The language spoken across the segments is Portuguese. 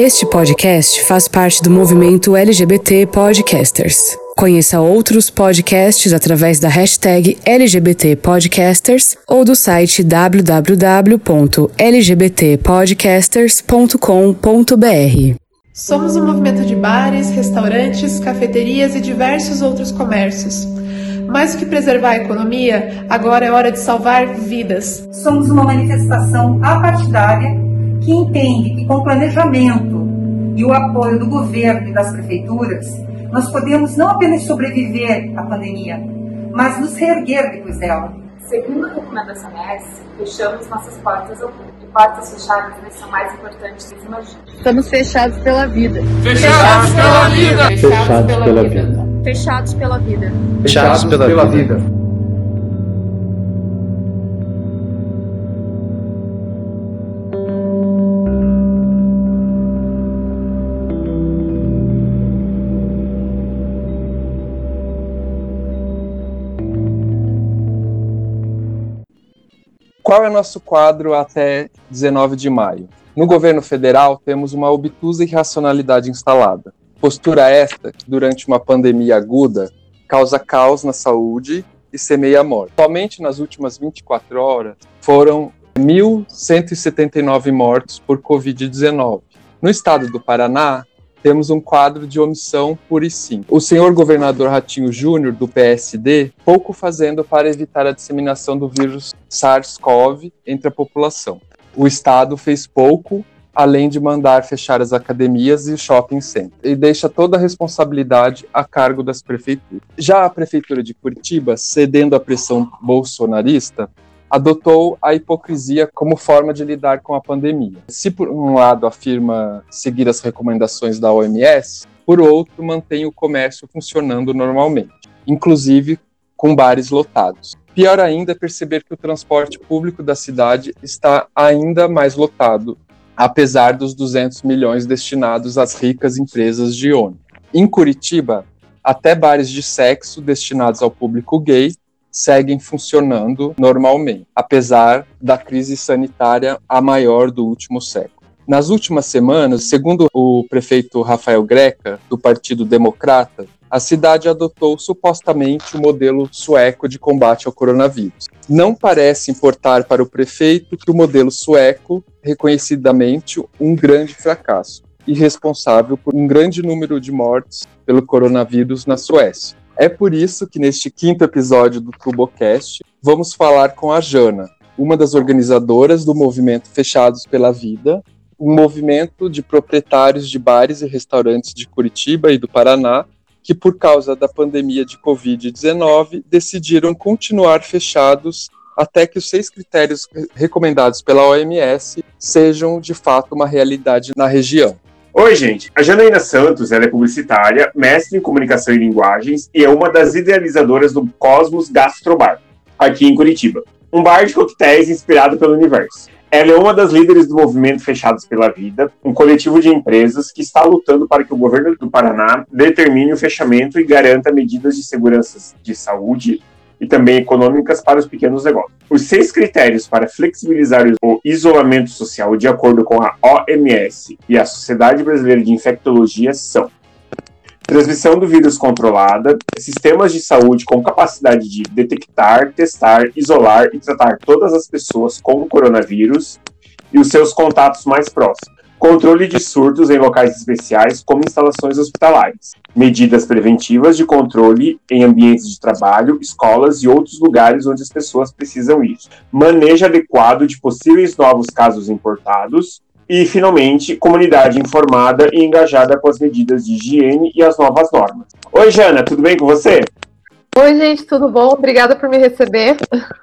Este podcast faz parte do movimento LGBT Podcasters. Conheça outros podcasts através da hashtag LGBT Podcasters ou do site www.lgbtpodcasters.com.br. Somos um movimento de bares, restaurantes, cafeterias e diversos outros comércios. Mais do que preservar a economia, agora é hora de salvar vidas. Somos uma manifestação apartidária que entende que com planejamento e o apoio do governo e das prefeituras, nós podemos não apenas sobreviver à pandemia, mas nos reerguer depois dela. Segundo a recomendação S, fechamos nossas portas ao público. Portas fechadas né, são mais importantes que se imagina. Estamos fechados pela vida. Fechados pela vida. Fechados pela vida. Fechados pela vida. Fechados pela vida. Qual é nosso quadro até 19 de maio? No governo federal, temos uma obtusa irracionalidade instalada. Postura esta que, durante uma pandemia aguda, causa caos na saúde e semeia a morte. Somente nas últimas 24 horas foram 1.179 mortos por Covid-19. No estado do Paraná, temos um quadro de omissão pura e simples. O senhor governador Ratinho Júnior, do PSD, pouco fazendo para evitar a disseminação do vírus SARS-CoV entre a população. O Estado fez pouco, além de mandar fechar as academias e shopping centers, e deixa toda a responsabilidade a cargo das prefeituras. Já a Prefeitura de Curitiba, cedendo à pressão bolsonarista, adotou a hipocrisia como forma de lidar com a pandemia. Se, por um lado, afirma seguir as recomendações da OMS, por outro, mantém o comércio funcionando normalmente, inclusive com bares lotados. Pior ainda é perceber que o transporte público da cidade está ainda mais lotado, apesar dos 200 milhões destinados às ricas empresas de ônibus. Em Curitiba, até bares de sexo destinados ao público gay seguem funcionando normalmente, apesar da crise sanitária a maior do último século. Nas últimas semanas, segundo o prefeito Rafael Greca, do Partido Democrata, a cidade adotou supostamente o modelo sueco de combate ao coronavírus. Não parece importar para o prefeito que o modelo sueco, reconhecidamente um grande fracasso e responsável por um grande número de mortes pelo coronavírus na Suécia. É por isso que neste quinto episódio do TurboCast vamos falar com a Jana, uma das organizadoras do movimento Fechados pela Vida, um movimento de proprietários de bares e restaurantes de Curitiba e do Paraná que, por causa da pandemia de Covid-19, decidiram continuar fechados até que os seis critérios recomendados pela OMS sejam de fato uma realidade na região. Oi, gente. A Janaína Santos ela é publicitária, mestre em comunicação e linguagens e é uma das idealizadoras do Cosmos Gastrobar, aqui em Curitiba. Um bar de coquetéis inspirado pelo universo. Ela é uma das líderes do movimento Fechados pela Vida, um coletivo de empresas que está lutando para que o governo do Paraná determine o fechamento e garanta medidas de segurança de saúde e também econômicas para os pequenos negócios. Os seis critérios para flexibilizar o isolamento social, de acordo com a OMS e a Sociedade Brasileira de Infectologia, são transmissão do vírus controlada, sistemas de saúde com capacidade de detectar, testar, isolar e tratar todas as pessoas com o coronavírus e os seus contatos mais próximos controle de surtos em locais especiais, como instalações hospitalares, medidas preventivas de controle em ambientes de trabalho, escolas e outros lugares onde as pessoas precisam ir, manejo adequado de possíveis novos casos importados, e, finalmente, comunidade informada e engajada com as medidas de higiene e as novas normas. Oi, Jana, tudo bem com você? Oi, gente, tudo bom? Obrigada por me receber.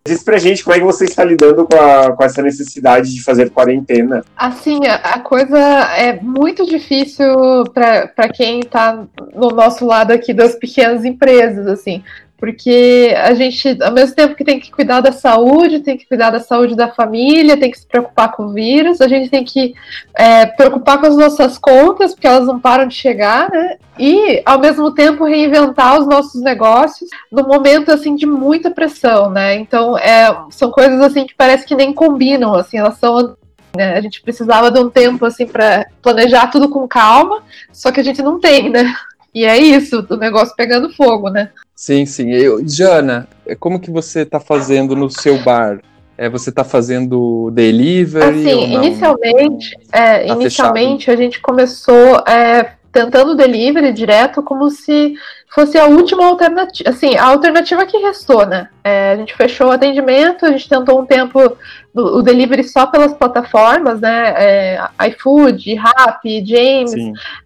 Diz pra gente como é que você está lidando com, a, com essa necessidade de fazer quarentena. Assim, a, a coisa é muito difícil para quem está no nosso lado aqui das pequenas empresas, assim porque a gente, ao mesmo tempo que tem que cuidar da saúde, tem que cuidar da saúde da família, tem que se preocupar com o vírus, a gente tem que é, preocupar com as nossas contas, porque elas não param de chegar, né? E, ao mesmo tempo, reinventar os nossos negócios no momento, assim, de muita pressão, né? Então, é, são coisas, assim, que parece que nem combinam, assim, elas são Né? A gente precisava de um tempo assim para planejar tudo com calma, só que a gente não tem, né? E é isso, o negócio pegando fogo, né? Sim, sim. Eu, Jana, como que você está fazendo no seu bar? É, você está fazendo delivery? Assim, inicialmente, é, tá inicialmente a gente começou é, tentando delivery direto como se fosse a última alternativa, assim, a alternativa que restou, né? É, a gente fechou o atendimento, a gente tentou um tempo o delivery só pelas plataformas, né? É, iFood, Rappi, James,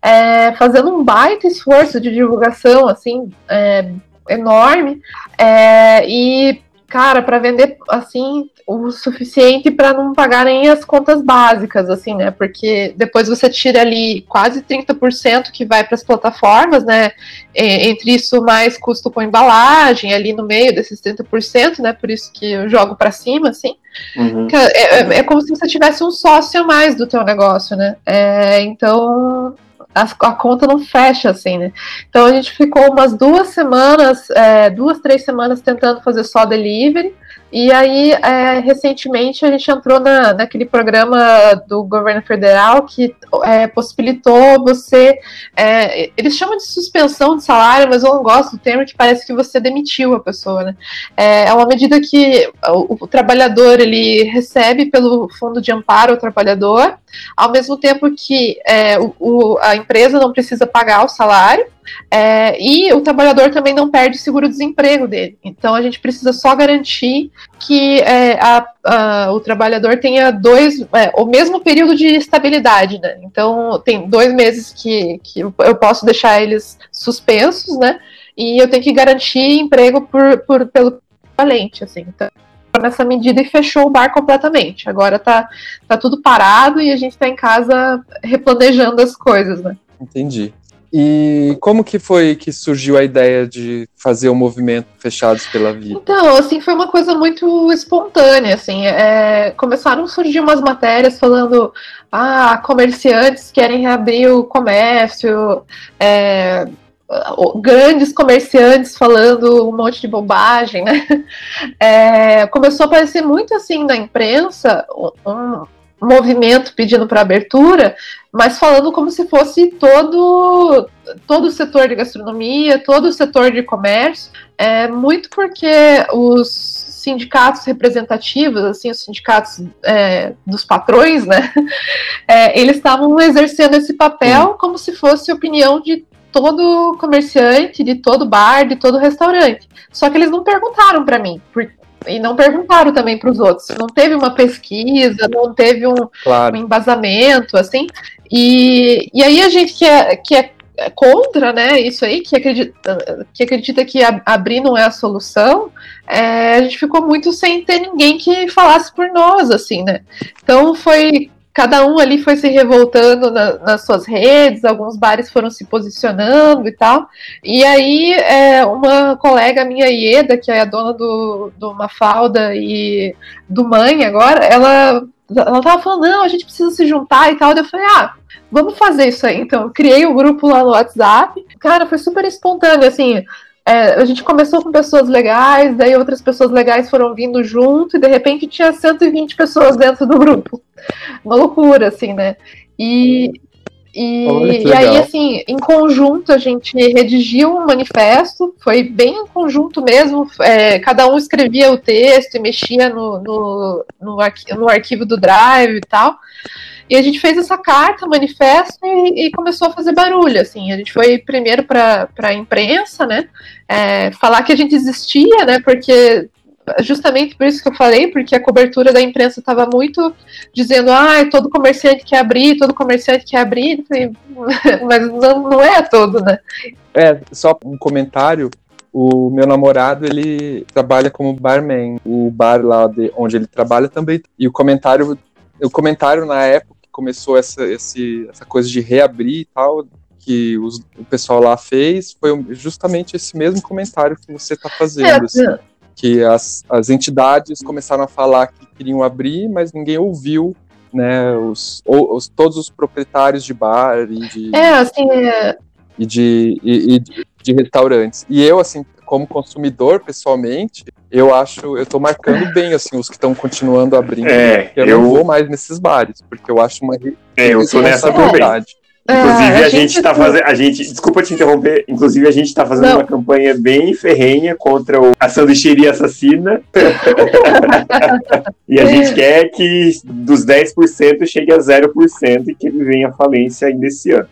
é, fazendo um baita esforço de divulgação, assim, é, enorme. É, e cara, para vender assim o suficiente para não pagarem as contas básicas, assim, né? Porque depois você tira ali quase 30% que vai para as plataformas, né? Entre isso mais custo com embalagem ali no meio desses 30%, né? Por isso que eu jogo para cima, assim. Uhum. É, é, é, como se você tivesse um sócio a mais do teu negócio, né? É, então a, a, conta não fecha, assim, né? Então a gente ficou umas duas semanas, é, duas, três semanas tentando fazer só delivery. E aí, é, recentemente, a gente entrou na, naquele programa do governo federal que é, possibilitou você. É, eles chamam de suspensão de salário, mas eu não gosto do termo, que parece que você demitiu a pessoa. Né? É, é uma medida que o, o trabalhador ele recebe pelo fundo de amparo ao trabalhador, ao mesmo tempo que é, o, o, a empresa não precisa pagar o salário. É, e o trabalhador também não perde o seguro-desemprego dele. Então a gente precisa só garantir que é, a, a, o trabalhador tenha dois, é, o mesmo período de estabilidade, né? Então tem dois meses que, que eu posso deixar eles suspensos, né? E eu tenho que garantir emprego por, por pelo valente, assim. Então nessa medida e fechou o bar completamente. Agora tá, tá tudo parado e a gente tá em casa replanejando as coisas, né? Entendi. E como que foi que surgiu a ideia de fazer o movimento Fechados pela Vida? Então, assim, foi uma coisa muito espontânea, assim, é, começaram a surgir umas matérias falando, ah, comerciantes querem reabrir o comércio, é, grandes comerciantes falando um monte de bobagem, né? É, começou a aparecer muito assim na imprensa um, movimento pedindo para abertura, mas falando como se fosse todo, todo o setor de gastronomia, todo o setor de comércio, é, muito porque os sindicatos representativos, assim, os sindicatos é, dos patrões, né, é, eles estavam exercendo esse papel como se fosse opinião de todo comerciante, de todo bar, de todo restaurante. Só que eles não perguntaram para mim, e não perguntaram também para os outros. Não teve uma pesquisa, não teve um, claro. um, embasamento, assim. E, e aí a gente que é, que é contra, né, isso aí, que acredita que, acredita que abrir não é a solução, é, a gente ficou muito sem ter ninguém que falasse por nós, assim, né. Então foi cada um ali foi se revoltando na, nas suas redes, alguns bares foram se posicionando e tal. E aí, é, uma colega minha, Ieda, que é a dona do, do Mafalda e do Mãe agora, ela, ela tava falando: não, a gente precisa se juntar e tal. Eu falei: ah, vamos fazer isso aí. Então, criei um grupo lá no WhatsApp. Cara, foi super espontâneo, assim. É, a gente começou com pessoas legais, daí outras pessoas legais foram vindo junto, e de repente tinha 120 pessoas dentro do grupo. Uma loucura, assim, né? E, e, e, aí, assim, em conjunto, a gente redigiu um manifesto, foi bem em conjunto mesmo, é, cada um escrevia o texto e mexia no, no, no, no arquivo do Drive e tal. E a gente fez essa carta, manifesto, e, e começou a fazer barulho, assim. A gente foi primeiro para a imprensa, né? É, falar que a gente existia, né? Porque justamente por isso que eu falei, porque a cobertura da imprensa estava muito dizendo, ah, todo comerciante quer abrir, todo comerciante quer abrir, mas não, não é todo, né? É, só um comentário, o meu namorado, ele trabalha como barman, o bar lá de, onde ele trabalha também, e o comentário, o comentário na época começou essa, esse, essa coisa de reabrir e tal, que os, o pessoal lá fez, foi justamente esse mesmo comentário que você está fazendo. É, assim, que as, as entidades começaram a falar que queriam abrir, mas ninguém ouviu né, os, os, todos os proprietários de bar e de, é, assim, é... e de, e, e de, de restaurantes. E eu, assim, como consumidor, pessoalmente, eu acho, eu tô marcando bem, assim, os que estão continuando abrindo. É, eu, eu- não vou mais nesses bares, porque eu acho uma É, eu tô nessa também. responsabilidade. Inclusive, É, a, a gente gente- tá fazendo. A gente, desculpa te interromper. Inclusive, a gente tá fazendo Não. uma campanha bem ferrenha contra o, a sanduicheria assassina. e a gente quer que dos 10% chegue a 0% e que ele venha à falência ainda esse ano.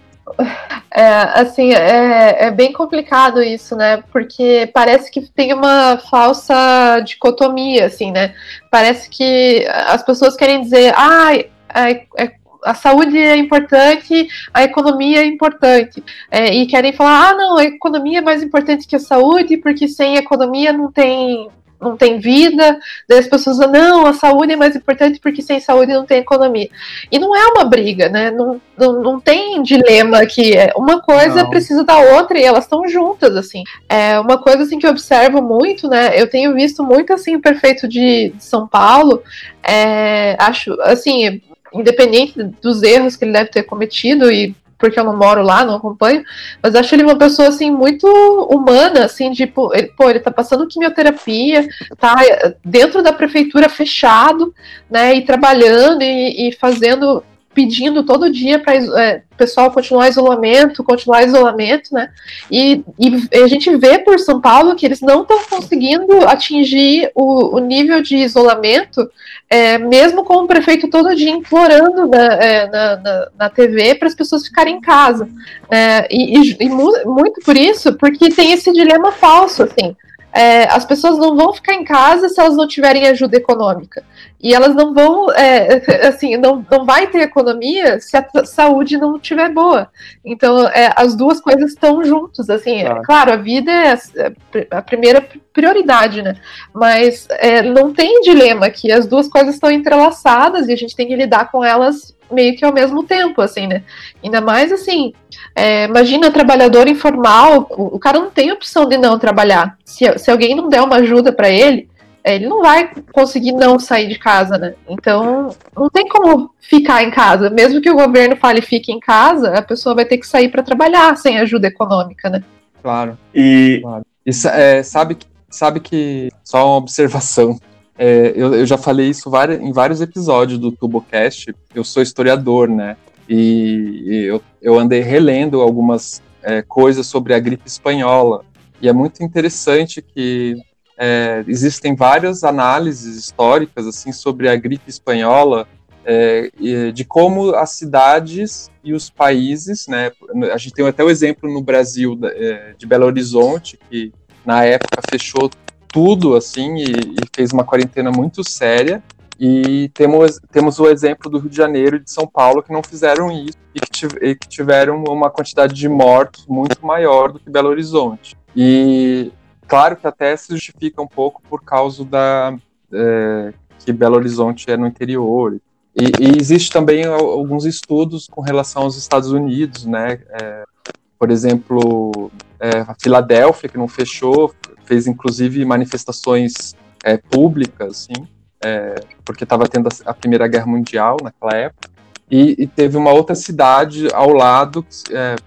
É, assim, é, é bem complicado isso, né? Porque parece que tem uma falsa dicotomia, assim, né? Parece que as pessoas querem dizer, ah, é- a saúde é importante, a economia é importante. É, e querem falar, ah, não, a economia é mais importante que a saúde, porque sem economia não tem. Não tem vida, daí as pessoas dizem, não, a saúde é mais importante porque sem saúde não tem economia. E não é uma briga, né? Não, não, não tem dilema aqui. É, Uma coisa Não. precisa da outra e elas estão juntas, assim. É uma coisa assim que eu observo muito, né? Eu tenho visto muito assim o prefeito de, de São Paulo. é, acho assim, independente dos erros que ele deve ter cometido e porque eu não moro lá, não acompanho, mas acho ele uma pessoa assim muito humana, assim, tipo, ele, pô, ele tá passando quimioterapia, tá eh, dentro da prefeitura fechado, né, e trabalhando e, e fazendo, pedindo todo dia para o pessoal continuar isolamento, continuar isolamento, né, e, e a gente vê por São Paulo que eles não estão conseguindo atingir o, o nível de isolamento é, mesmo com o prefeito todo dia implorando na, é, na, na, na TV para as pessoas ficarem em casa. É, e, e- e mu- muito por isso, porque tem esse dilema falso, assim. É, as pessoas não vão ficar em casa se elas não tiverem ajuda econômica. E elas não vão, é, assim, não, não vai ter economia se a saúde não estiver boa. Então, é, as duas coisas estão juntas, assim. Claro. É, claro, a vida é a, a primeira prioridade, né? Mas é, não tem dilema aqui, as duas coisas estão entrelaçadas e a gente tem que lidar com elas meio que ao mesmo tempo, assim, né? Ainda mais assim, é, imagina trabalhador informal, o, o cara não tem opção de não trabalhar. Se, se alguém não der uma ajuda para ele, é, ele não vai conseguir não sair de casa, né? Então, não tem como ficar em casa. Mesmo que o governo fale fique em casa, a pessoa vai ter que sair para trabalhar sem ajuda econômica, né? Claro. E Claro. E é, sabe, que- sabe que. Só uma observação. É, eu, eu já falei isso vari- em vários episódios do TurboCast. Eu sou historiador, né? E, e eu, eu andei relendo algumas é, coisas sobre a gripe espanhola. E é muito interessante que é, existem várias análises históricas assim sobre a gripe espanhola, é, de como as cidades e os países, né? A gente tem até o exemplo no Brasil é, de Belo Horizonte que na época fechou tudo assim e, e fez uma quarentena muito séria. E temos, temos o exemplo do Rio de Janeiro e de São Paulo que não fizeram isso e que, tiv- e que tiveram uma quantidade de mortos muito maior do que Belo Horizonte. E claro que até se justifica um pouco por causa da é, que Belo Horizonte é no interior. E, e existe também al- alguns estudos com relação aos Estados Unidos, né? É, por exemplo, é, a Filadélfia, que não fechou, fez inclusive manifestações é, públicas, assim, é, porque estava tendo a, Primeira Guerra Mundial naquela época. E, e teve uma outra cidade ao lado,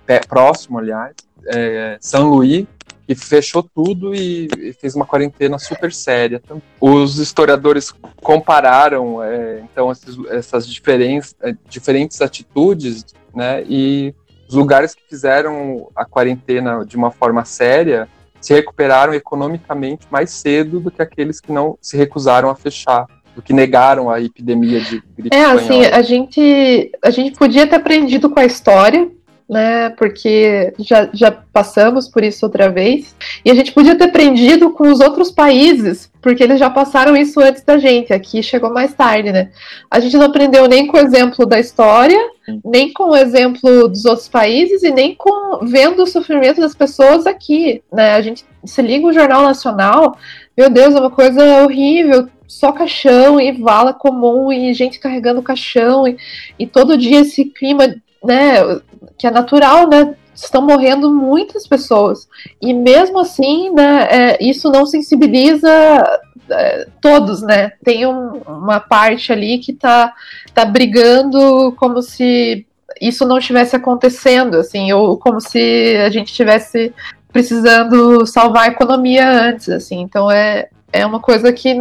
é, próximo, aliás, é, São Luís, que fechou tudo e, e fez uma quarentena super séria. Os historiadores compararam, é, então, esses- essas diferentes, é, diferentes atitudes, né, e os lugares que fizeram a quarentena de uma forma séria se recuperaram economicamente mais cedo do que aqueles que não se recusaram a fechar, do que negaram a epidemia de gripe É, assim, espanhola. a gente, a gente podia ter aprendido com a história, né? Porque já, já passamos por isso outra vez. E a gente podia ter aprendido com os outros países, porque eles já passaram isso antes da gente. Aqui chegou mais tarde, né? A gente não aprendeu nem com o exemplo da história, nem com o exemplo dos outros países e nem com vendo o sofrimento das pessoas aqui, né? A gente se liga o Jornal Nacional, meu Deus, é uma coisa horrível, só caixão e vala comum e gente carregando caixão e, e todo dia esse clima, né, que é natural, né? Estão morrendo muitas pessoas e mesmo assim, né, é, isso não sensibiliza é, todos, né? Tem um- uma parte ali que tá, tá brigando como se isso não estivesse acontecendo, assim, ou como se a gente tivesse precisando salvar a economia antes, assim. Então é, é uma coisa que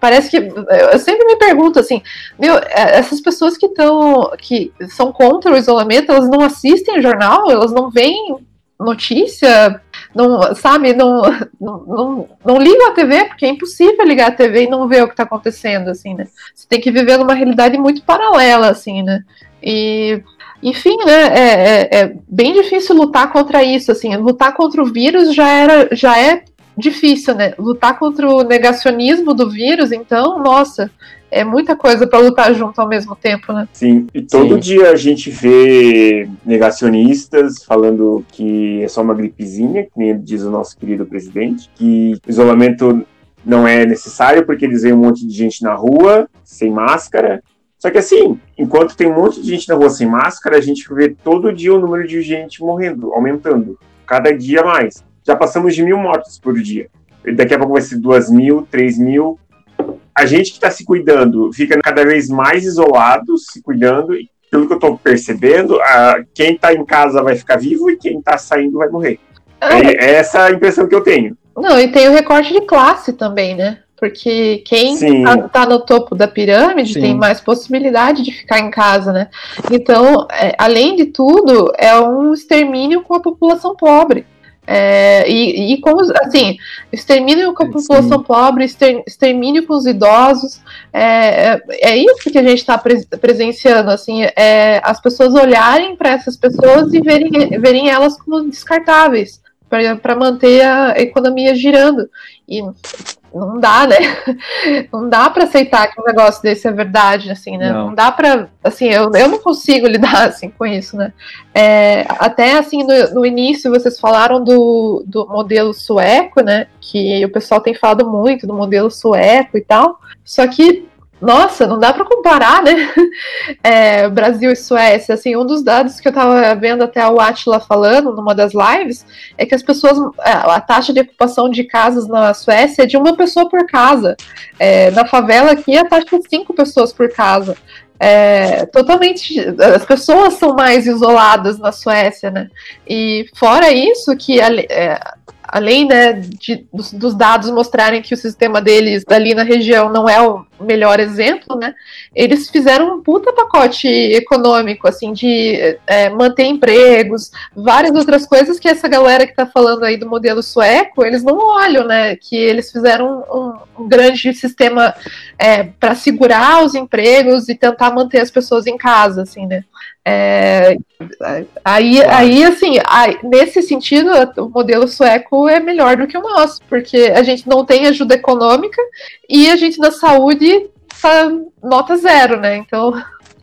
parece que eu sempre me pergunto assim, meu, é, essas pessoas que estão que são contra o isolamento, elas não assistem jornal, elas não veem notícia, não, sabe, não, não, não, não ligam a TV, porque é impossível ligar a TV e não ver o que está acontecendo, assim, né? Você tem que viver numa realidade muito paralela, assim, né? E enfim, né, é, é, é, bem difícil lutar contra isso, assim, lutar contra o vírus já era, já é difícil, né? Lutar contra o negacionismo do vírus, então, nossa, é muita coisa para lutar junto ao mesmo tempo, né? Sim, e todo Sim. dia a gente vê negacionistas falando que é só uma gripezinha, que nem diz o nosso querido presidente, que isolamento não é necessário porque eles veem um monte de gente na rua sem máscara. Só que assim, enquanto tem um monte de gente na rua sem máscara, a gente vê todo dia o número de gente morrendo, aumentando, cada dia mais já passamos de mil mortos por dia. Daqui a pouco vai ser duas mil, três mil. A gente que está se cuidando fica cada vez mais isolado, se cuidando. E pelo que eu estou percebendo, a, quem está em casa vai ficar vivo e quem está saindo vai morrer. Ah, é, é essa a impressão que eu tenho. Não, e tem o recorte de classe também, né? Porque quem está tá no topo da pirâmide Sim. tem mais possibilidade de ficar em casa, né? Então, é, além de tudo, é um extermínio com a população pobre. É, e, e como, assim, extermínio com a população Sim. pobre, extermínio com os idosos, é, é, é isso que a gente está presenciando, assim, é, as pessoas olharem para essas pessoas e verem, verem elas como descartáveis para manter a economia girando. E não dá, né? Não dá para aceitar que um negócio desse é verdade, assim, né? Não, não dá para, assim, eu, eu não consigo lidar assim com isso, né? É, até assim no, no, início vocês falaram do, do modelo sueco, né? Que o pessoal tem falado muito do modelo sueco e tal. Só que nossa, não dá para comparar, né? É, Brasil e Suécia. Assim, um dos dados que eu estava vendo até o Atila falando numa das lives é que as pessoas, é, a taxa de ocupação de casas na Suécia é de uma pessoa por casa. É, na favela aqui a taxa é cinco pessoas por casa. É, totalmente as pessoas são mais isoladas na Suécia, né? E fora isso que é, além né, de, dos, dos, dados mostrarem que o sistema deles ali na região não é o melhor exemplo, né, eles fizeram um puta pacote econômico, assim, de é, manter empregos, várias outras coisas que essa galera que está falando aí do modelo sueco, eles não olham, né, que eles fizeram um, um grande sistema é, para segurar os empregos e tentar manter as pessoas em casa, assim, né. É, aí, aí, assim, aí, nesse sentido, o modelo sueco é melhor do que o nosso, porque a gente não tem ajuda econômica e a gente na saúde tá nota zero, né? Então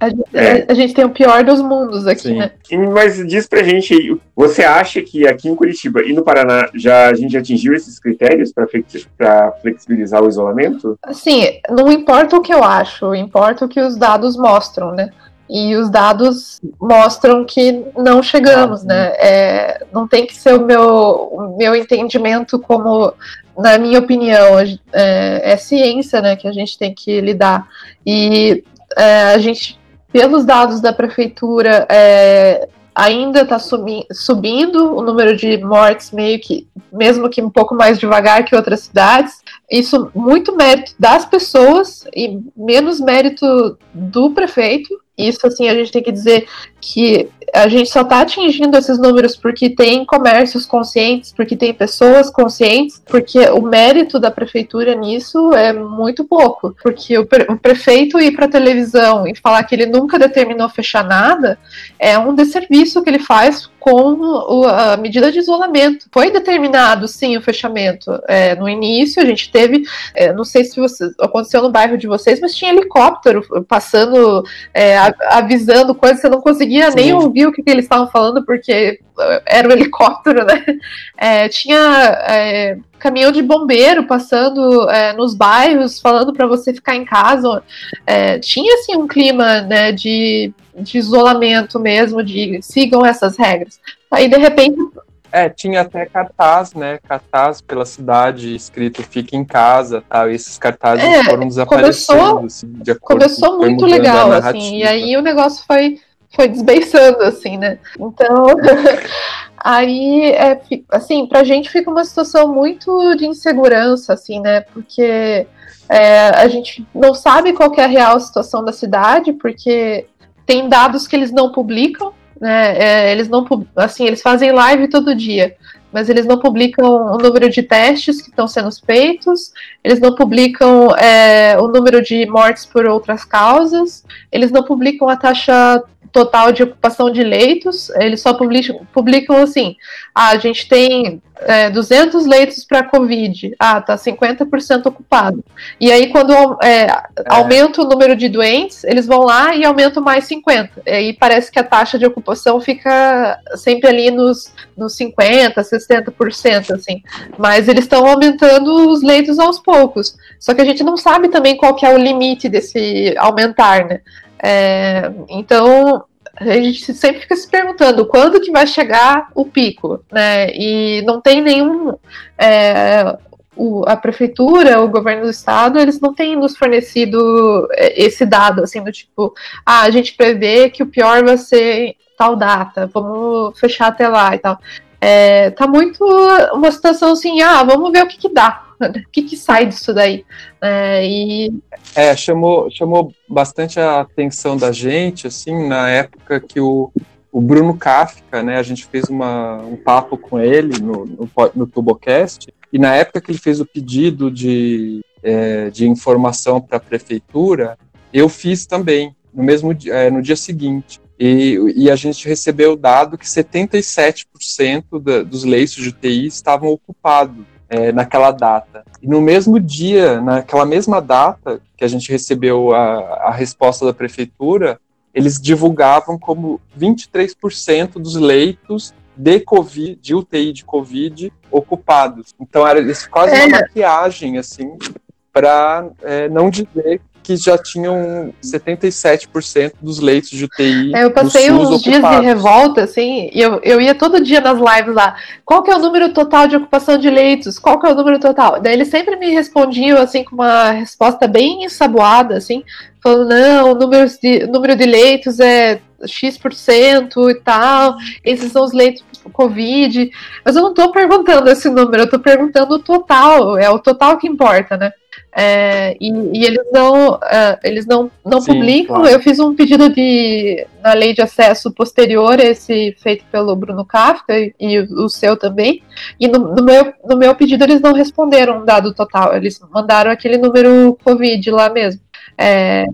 a gente, é. a gente tem o pior dos mundos aqui, Sim. né? Mas diz pra gente aí, você acha que aqui em Curitiba e no Paraná já, a gente atingiu esses critérios para flexibilizar o isolamento? Assim, não importa o que eu acho, importa o que os dados mostram, né? E os dados mostram que não chegamos, né? É, não tem que ser o meu, o meu entendimento como, na minha opinião, é, é, ciência, né? Que a gente tem que lidar. E é, a gente, pelos dados da prefeitura, é, ainda está subindo o número de mortes, meio que, mesmo que um pouco mais devagar que outras cidades. Isso muito mérito das pessoas e menos mérito do prefeito. Isso, assim, a gente tem que dizer que a gente só está atingindo esses números porque tem comércios conscientes, porque tem pessoas conscientes, porque o mérito da prefeitura nisso é muito pouco. Porque o, pre o prefeito ir para televisão e falar que ele nunca determinou fechar nada é um desserviço que ele faz com a medida de isolamento. Foi determinado, sim, o fechamento. É, no início, a gente teve, é, não sei se você, aconteceu no bairro de vocês, mas tinha helicóptero passando, é, avisando coisas, você não conseguia sim. nem ouvir o que, que eles estavam falando, porque era o um helicóptero, né? É, tinha é, caminhão de bombeiro passando é, nos bairros, falando para você ficar em casa. É, tinha assim um clima né, de, de isolamento mesmo, de sigam essas regras. Aí de repente é, tinha até cartaz, né? Cartaz pela cidade escrito fique em casa, tal. E esses cartazes é, foram desaparecendo. Começou, assim, de começou muito legal, assim. E aí o negócio foi, foi desbeiçando, assim, né? Então, Aí, é, assim, pra gente fica uma situação muito de insegurança, assim, né? Porque é, a gente não sabe qual é a real situação da cidade, porque tem dados que eles não publicam, né? É, eles não, assim, eles fazem live todo dia, mas eles não publicam o número de testes que estão sendo feitos, eles não publicam é, o número de mortes por outras causas, eles não publicam a taxa total de ocupação de leitos, eles só publicam, publicam assim, ah, a gente tem é, 200 leitos para Covid, ah, tá 50% ocupado. E aí, quando é, é. aumenta o número de doentes, eles vão lá e aumentam mais 50. E aí parece que a taxa de ocupação fica sempre ali nos, nos 50%, 60%, assim. Mas eles estão aumentando os leitos aos poucos. Só que a gente não sabe também qual que é o limite desse aumentar, né? É, então, a gente sempre fica se perguntando quando que vai chegar o pico, né? E não tem nenhum. É, o, a prefeitura, o governo do estado, eles não têm nos fornecido é, esse dado, assim, do tipo, ah, a gente prevê que o pior vai ser tal data, vamos fechar até lá e tal. É, tá muito uma situação assim, ah, vamos ver o que, que dá, o que, que sai disso daí? É, e... é, chamou, chamou bastante a atenção da gente, assim, na época que o, o Bruno Kafka, né, a gente fez uma, um papo com ele no, no, no Tubocast, e na época que ele fez o pedido de, é, de informação para a prefeitura, eu fiz também, no mesmo é, no dia seguinte. E, e, a gente recebeu o dado que 77% da, dos leitos de UTI estavam ocupados é, naquela data. E no mesmo dia, naquela mesma data que a gente recebeu a, a resposta da prefeitura, eles divulgavam como 23% dos leitos de COVID, de UTI de Covid ocupados. Então era quase uma é. maquiagem, assim, para é, não dizer que já tinham 77% dos leitos de UTI. É, eu passei uns ocupados. dias de revolta, assim, e eu, eu ia todo dia nas lives lá. Qual que é o número total de ocupação de leitos? Qual que é o número total? Daí eles sempre me respondiam, assim, com uma resposta bem ensaboada, assim, falando, não, o número de, número de leitos é X% e tal, esses são os leitos Covid. Mas eu não estou perguntando esse número, eu estou perguntando o total, é o total que importa, né? É, e, e, eles não, uh, eles não, não Sim, publicam. Claro. Eu fiz um pedido de na lei de acesso posterior, esse feito pelo Bruno Kafka e, e o seu também. E no, no, meu, no meu pedido eles não responderam um dado total, eles mandaram aquele número Covid lá mesmo. É,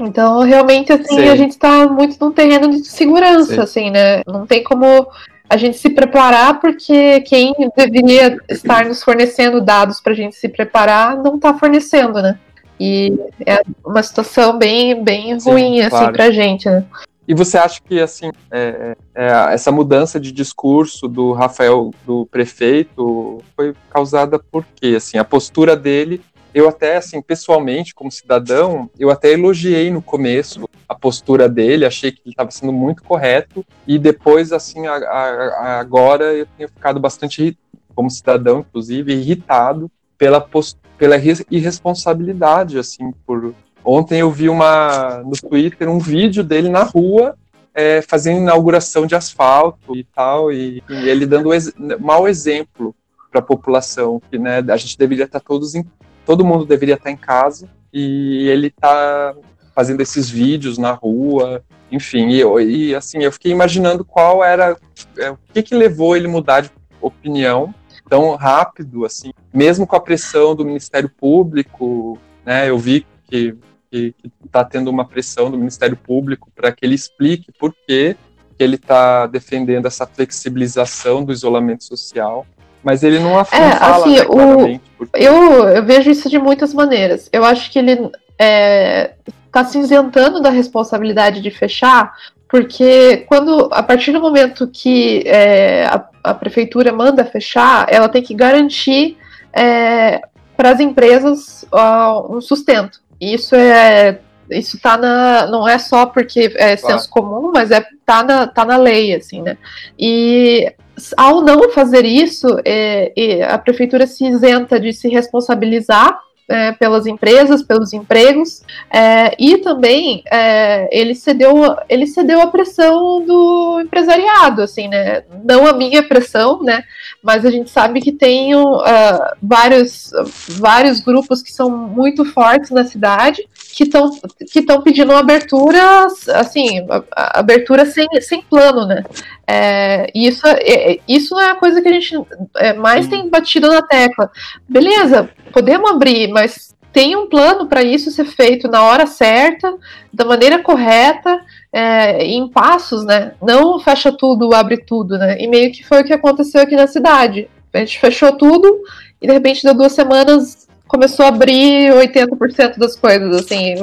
então, realmente, assim, Sim. a gente está muito num terreno de segurança, Sim. assim, né? Não tem como a gente se preparar, porque quem deveria estar nos fornecendo dados para a gente se preparar não está fornecendo, né? E é uma situação bem, bem Sim, ruim, assim, claro. para a gente, né? E você acha que, assim, é, é, essa mudança de discurso do Rafael, do prefeito, foi causada por quê? Assim, a postura dele eu até, assim, pessoalmente, como cidadão, eu até elogiei no começo a postura dele, achei que ele estava sendo muito correto, e depois, assim, a, a, agora eu tenho ficado bastante, como cidadão, inclusive, irritado pela, pela irresponsabilidade, assim, por... Ontem eu vi uma, no Twitter um vídeo dele na rua, é, fazendo inauguração de asfalto e tal, e, e ele dando ex mau exemplo para a população, que né, a gente deveria estar todos em todo mundo deveria estar em casa e ele está fazendo esses vídeos na rua, enfim, e, e, assim, eu fiquei imaginando qual era, é, o que que levou ele mudar de opinião tão rápido, assim, mesmo com a pressão do Ministério Público, né, eu vi que está tendo uma pressão do Ministério Público para que ele explique por que ele está defendendo essa flexibilização do isolamento social mas ele não, af é, fala assim, né, o, porque... eu, eu vejo isso de muitas maneiras. Eu acho que ele é, tá se isentando da responsabilidade de fechar, porque quando a partir do momento que é, a, a, prefeitura manda fechar, ela tem que garantir é, para as empresas uh, um sustento. Isso é isso tá na não é só porque é claro. senso comum, mas é tá na, tá na lei assim, né? E ao não fazer isso, é, a prefeitura se isenta de se responsabilizar é, pelas empresas, pelos empregos, é, e também é, ele, cedeu, ele cedeu a pressão do empresariado, assim, né? Não a minha pressão, né? Mas a gente sabe que tem uh, vários, vários grupos que são muito fortes na cidade que estão que pedindo uma abertura, assim, abertura sem, sem plano, né? É, isso, é, isso é a coisa que a gente é, mais tem batido na tecla. Beleza, podemos abrir, mas tem um plano para isso ser feito na hora certa, da maneira correta, é, em passos, né? Não fecha tudo, abre tudo, né? E meio que foi o que aconteceu aqui na cidade. A gente fechou tudo e de repente deu duas semanas começou a abrir 80% das coisas, assim,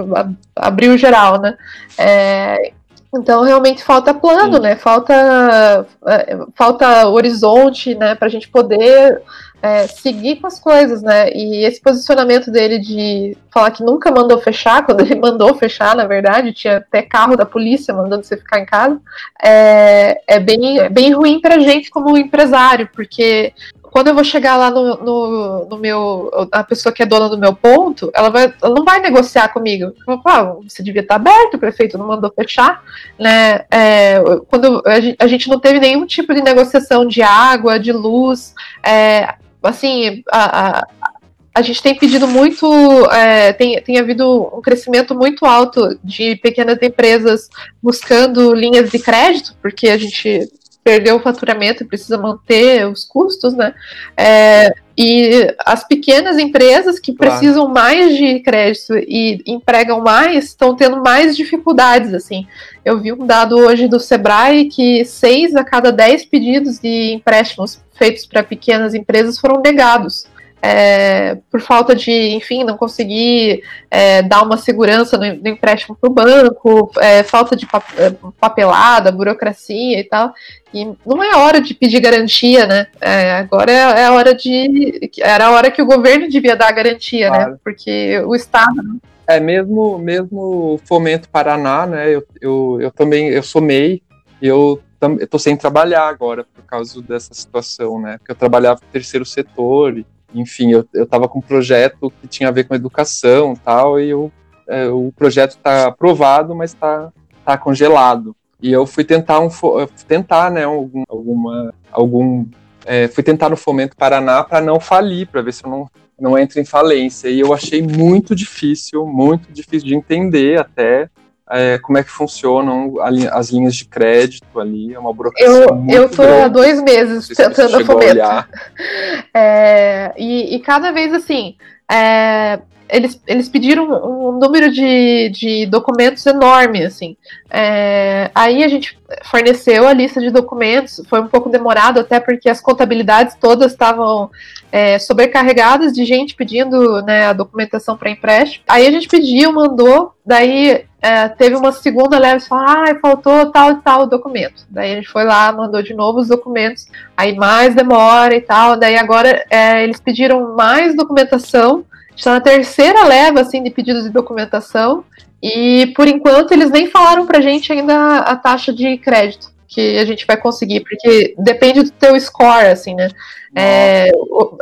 abriu geral, né? É, então realmente falta plano, Sim. né? Falta, é, falta horizonte, né? Para a gente poder é, seguir com as coisas, né? E esse posicionamento dele de falar que nunca mandou fechar, quando ele mandou fechar, na verdade, tinha até carro da polícia mandando você ficar em casa, é, é bem, é bem ruim para a gente como empresário, porque quando eu vou chegar lá no, no, no, meu. A pessoa que é dona do meu ponto, ela, vai, ela não vai negociar comigo. Eu ah, você devia estar aberto, o prefeito não mandou fechar. Né? É, quando a gente não teve nenhum tipo de negociação de água, de luz. É, assim, a, a, a gente tem pedido muito, é, tem, tem havido um crescimento muito alto de pequenas empresas buscando linhas de crédito, porque a gente perdeu o faturamento e precisa manter os custos, né? É, e as pequenas empresas que claro. precisam mais de crédito e empregam mais estão tendo mais dificuldades, assim. Eu vi um dado hoje do Sebrae que seis a cada dez pedidos de empréstimos feitos para pequenas empresas foram negados. É, por falta de, enfim, não conseguir é, dar uma segurança no, no empréstimo para o banco, é, falta de é, papelada, burocracia e tal. E não é hora de pedir garantia, né? É, agora é, é, a hora de. Era a hora que o governo devia dar garantia, né? claro. né? Porque o Estado. É, mesmo, mesmo Fomento Paraná, né? Eu, eu, eu também eu sou MEI, eu eu tô sem trabalhar agora por causa dessa situação, né? Porque eu trabalhava no terceiro setor e enfim, eu, eu tava com um projeto que tinha a ver com educação tal, e eu, é, o projeto está aprovado, mas está tá congelado. E eu fui tentar um tentar, né, algum, alguma, algum, é, fui tentar no Fomento Paraná para não falir, para ver se eu não não entro em falência. E eu achei muito difícil, muito difícil de entender até é, como é que funcionam as linhas de crédito ali, é uma burocracia Eu, muito eu tô grande. há dois meses tentando a fomento. É, e, e, cada vez assim, é, eles, eles pediram um, número de, de documentos enorme, assim. É, aí a gente forneceu a lista de documentos, foi um pouco demorado até porque as contabilidades todas estavam é, sobrecarregadas de gente pedindo né, a documentação para empréstimo. Aí a gente pediu, mandou, daí é, teve uma segunda leve e falou, ah, faltou tal e tal documento. Daí a gente foi lá, mandou de novo os documentos, aí mais demora e tal. Daí agora é, eles pediram mais documentação está na terceira leva assim de pedidos de documentação e por enquanto eles nem falaram para a gente ainda a taxa de crédito que a gente vai conseguir, porque depende do teu score, assim, né? É,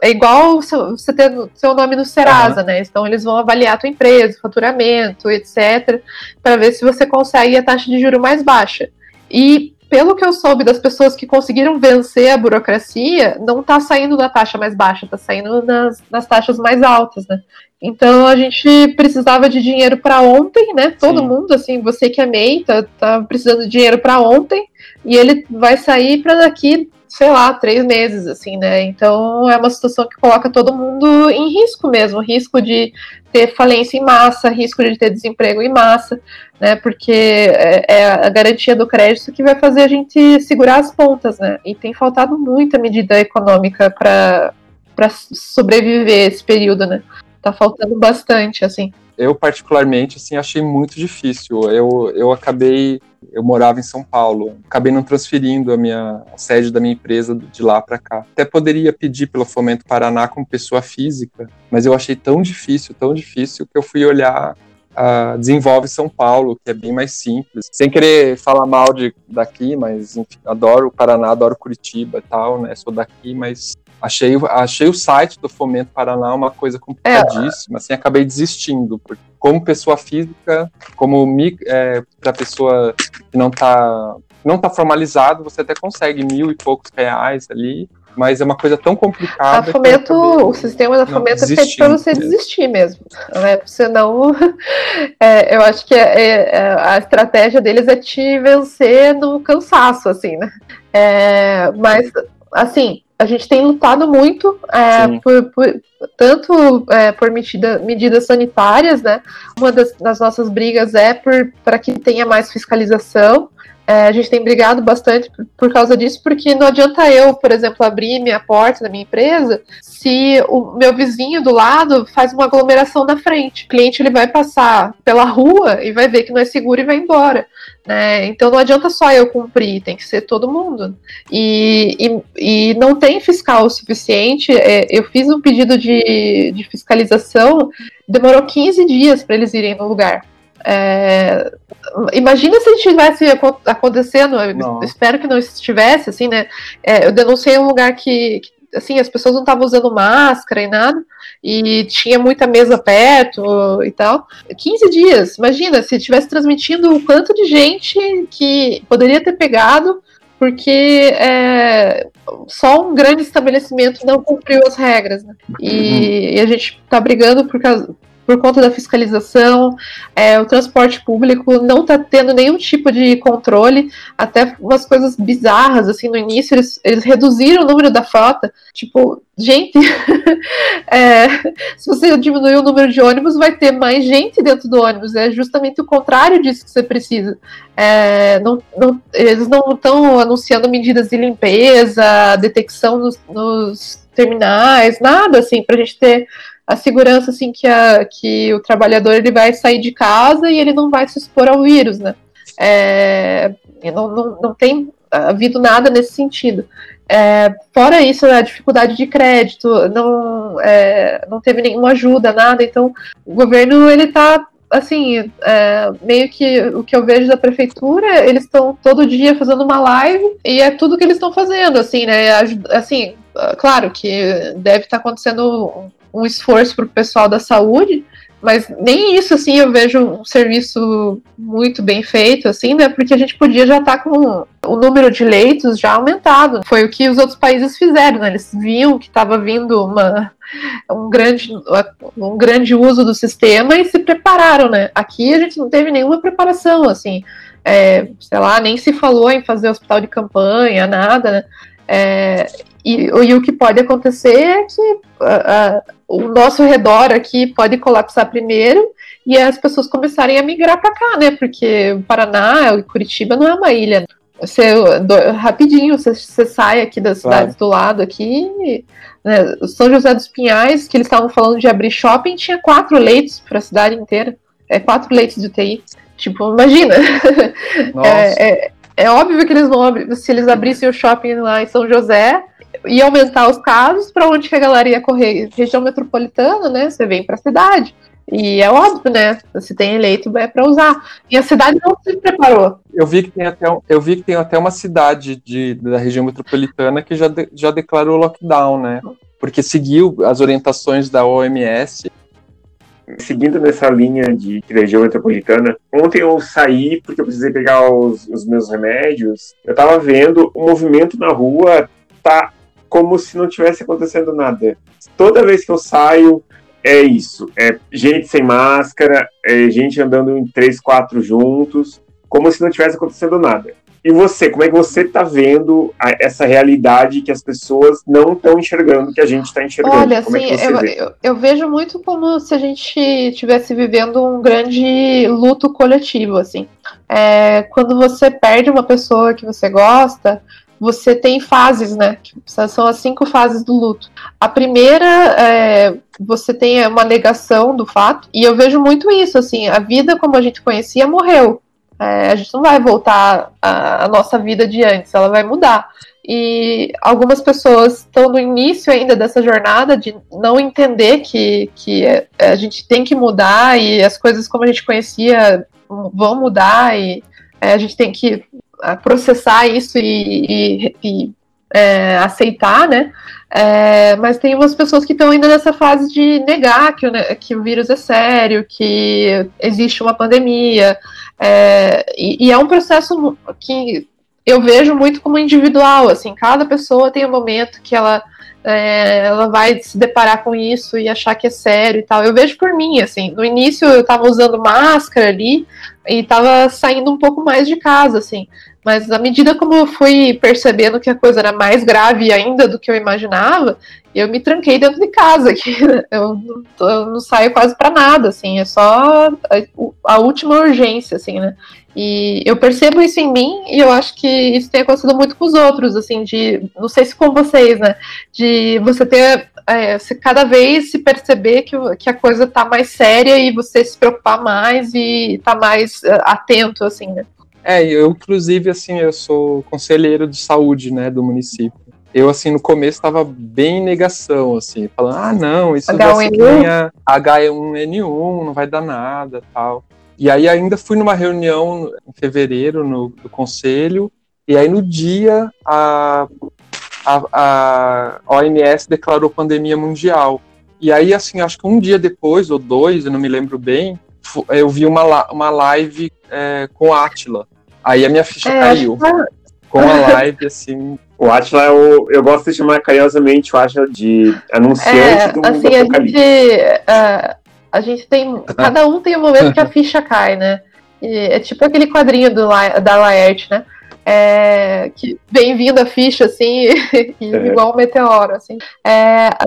é, igual você ter seu nome no Serasa, uhum. né? Então eles vão avaliar a tua empresa, faturamento, etc, para ver se você consegue a taxa de juro mais baixa. E pelo que eu soube das pessoas que conseguiram vencer a burocracia, não está saindo da taxa mais baixa, está saindo nas, nas taxas mais altas, né? Então a gente precisava de dinheiro para ontem, né? Todo Sim. mundo, assim, você que é MEI, tá, tá precisando de dinheiro para ontem, e ele vai sair para daqui sei lá, três meses, assim, né? Então é uma situação que coloca todo mundo em risco mesmo, risco de ter falência em massa, risco de ter desemprego em massa, né? Porque é, é a garantia do crédito que vai fazer a gente segurar as pontas, né? E tem faltado muita medida econômica para sobreviver esse período, né? Tá faltando bastante, assim eu particularmente assim achei muito difícil. Eu, eu acabei, eu morava em São Paulo, acabei não transferindo a minha a sede da minha empresa de lá para cá. Até poderia pedir pelo Fomento Paraná como pessoa física, mas eu achei tão difícil, tão difícil que eu fui olhar a Desenvolve São Paulo, que é bem mais simples. Sem querer falar mal de daqui, mas enfim, adoro o Paraná, adoro Curitiba e tal, né? Sou daqui, mas Achei, achei o site do Fomento Paraná uma coisa complicadíssima, é. assim, acabei desistindo, porque como pessoa física, como é, para pessoa que não está não tá formalizado, você até consegue mil e poucos reais ali, mas é uma coisa tão complicada. A fomento, o sistema da fomento é feito para você mesmo. desistir mesmo, né? Você não. É, eu acho que é, é, a estratégia deles é te vencer no cansaço, assim, né? É, mas, assim, a gente tem lutado muito é, por, por, tanto é, por medida, medidas sanitárias, né? Uma das, das nossas brigas é para que tenha mais fiscalização. É, a gente tem brigado bastante por, por, causa disso, porque não adianta eu, por exemplo, abrir minha porta da minha empresa se o meu vizinho do lado faz uma aglomeração na frente. O cliente ele vai passar pela rua e vai ver que não é seguro e vai embora. Né? Então não adianta só eu cumprir, tem que ser todo mundo. E, e, e não tem fiscal o suficiente. É, eu fiz um pedido de, de fiscalização, demorou 15 dias para eles irem no lugar. É, imagina se estivesse acontecendo, espero que não estivesse, assim, né? É, eu denunciei um lugar que, que assim, as pessoas não estavam usando máscara e nada, e tinha muita mesa perto e tal. 15 dias, imagina, se estivesse transmitindo o quanto de gente que poderia ter pegado, porque é, só um grande estabelecimento não cumpriu as regras. Né? E, uhum. e, a gente está brigando por causa, por conta da fiscalização, é, o transporte público não está tendo nenhum tipo de controle, até umas coisas bizarras, assim, no início eles, eles reduziram o número da frota, tipo, gente, é, se você diminuir o número de ônibus, vai ter mais gente dentro do ônibus, é justamente o contrário disso que você precisa. É, não, não, eles não estão anunciando medidas de limpeza, detecção nos, nos terminais, nada assim, para a gente ter a segurança assim que, a, que o trabalhador ele vai sair de casa e ele não vai se expor ao vírus, né? É, não, não, não tem havido nada nesse sentido. É, fora isso, a dificuldade de crédito, não, é, não teve nenhuma ajuda, nada. Então, o governo ele está assim, é, meio que o que eu vejo da prefeitura, eles estão todo dia fazendo uma live e é tudo que eles estão fazendo, assim, né? Assim, claro que deve estar tá acontecendo um esforço para o pessoal da saúde, mas nem isso assim eu vejo um serviço muito bem feito, assim, né? Porque a gente podia já estar tá com o número de leitos já aumentado. Foi o que os outros países fizeram, né? Eles viam que estava vindo uma, um, grande, um grande uso do sistema e se prepararam, né? Aqui a gente não teve nenhuma preparação, assim. É, sei lá, nem se falou em fazer hospital de campanha, nada, né? É, e, e, o que pode acontecer é que uh, uh, o nosso redor aqui pode colapsar primeiro e as pessoas começarem a migrar para cá, né? Porque o Paraná e Curitiba não é uma ilha. Você, do, rapidinho, você, você, sai aqui das claro. cidades do lado aqui. Né? São José dos Pinhais, que eles estavam falando de abrir shopping, tinha quatro leitos para a cidade inteira. É quatro leitos de UTI. Tipo, imagina. É, é, é, óbvio que eles vão abrir. Se eles abrissem o shopping lá em São José, ia aumentar os casos, para onde que a galera ia correr? Região metropolitana, né? Você vem para a cidade. E é óbvio, né? Se tem eleito, é para usar. E a cidade não se preparou. Eu vi que tem até, eu vi que tem até uma cidade de, da região metropolitana que já, de, já declarou lockdown, né? Porque seguiu as orientações da OMS. Seguindo nessa linha de região metropolitana, ontem eu saí porque eu precisei pegar os, os meus remédios. Eu tava vendo o movimento na rua tá como se não tivesse acontecendo nada. Toda vez que eu saio, é isso. É gente sem máscara, é gente andando em três, quatro juntos, como se não tivesse acontecendo nada. E você, como é que você está vendo a, essa realidade que as pessoas não estão enxergando, que a gente está enxergando? Olha, como assim, é eu, eu, eu, vejo muito como se a gente estivesse vivendo um grande luto coletivo, assim. É, quando você perde uma pessoa que você gosta, você tem fases, né? São as cinco fases do luto. A primeira é você tem uma negação do fato, e eu vejo muito isso, assim, a vida como a gente conhecia morreu. É, a gente não vai voltar à nossa vida de antes, ela vai mudar. E algumas pessoas estão no início ainda dessa jornada de não entender que, que é, a gente tem que mudar e as coisas como a gente conhecia vão mudar e é, a gente tem que processar isso e, e, e é, aceitar, né? É, mas tem umas pessoas que estão ainda nessa fase de negar que, que, o vírus é sério, que existe uma pandemia. É, e, e, é um processo que eu vejo muito como individual, assim, cada pessoa tem um momento que ela é, ela vai se deparar com isso e achar que é sério e tal. Eu vejo por mim, assim, no início eu tava usando máscara ali e tava saindo um pouco mais de casa, assim. Mas à medida como eu fui percebendo que a coisa era mais grave ainda do que eu imaginava, eu me tranquei dentro de casa, que eu não, eu não saio quase para nada, assim, é só a, a, última urgência, assim, né? E eu percebo isso em mim e eu acho que isso tem acontecido muito com os outros, assim, de, não sei se com vocês, né? De você ter, é, se cada vez se perceber que, que a coisa tá mais séria e você se preocupar mais e tá mais uh, atento, assim, né? É, eu, inclusive, assim, eu sou conselheiro de saúde, né, do município. Eu, assim, no começo estava bem em negação, assim, falando, ah, não, isso H1N1? H1N1, não vai dar nada, tal. E aí ainda fui numa reunião em fevereiro no, do conselho, e aí no dia a, a, a OMS declarou pandemia mundial. E aí, assim, acho que um dia depois, ou dois, eu não me lembro bem, eu vi uma, uma live é, com Atila. Aí a minha ficha é, caiu. Que... Com a live, assim. O Atila, eu, eu gosto de chamar carinhosamente o Atila de anunciante é, do, assim, do. A gente, uh, a gente tem. Cada um tem um momento que a ficha cai, né? E é tipo aquele quadrinho do, da Laerte, né? É, que bem-vindo a ficha, assim, e, é. igual um meteoro, assim. É, a,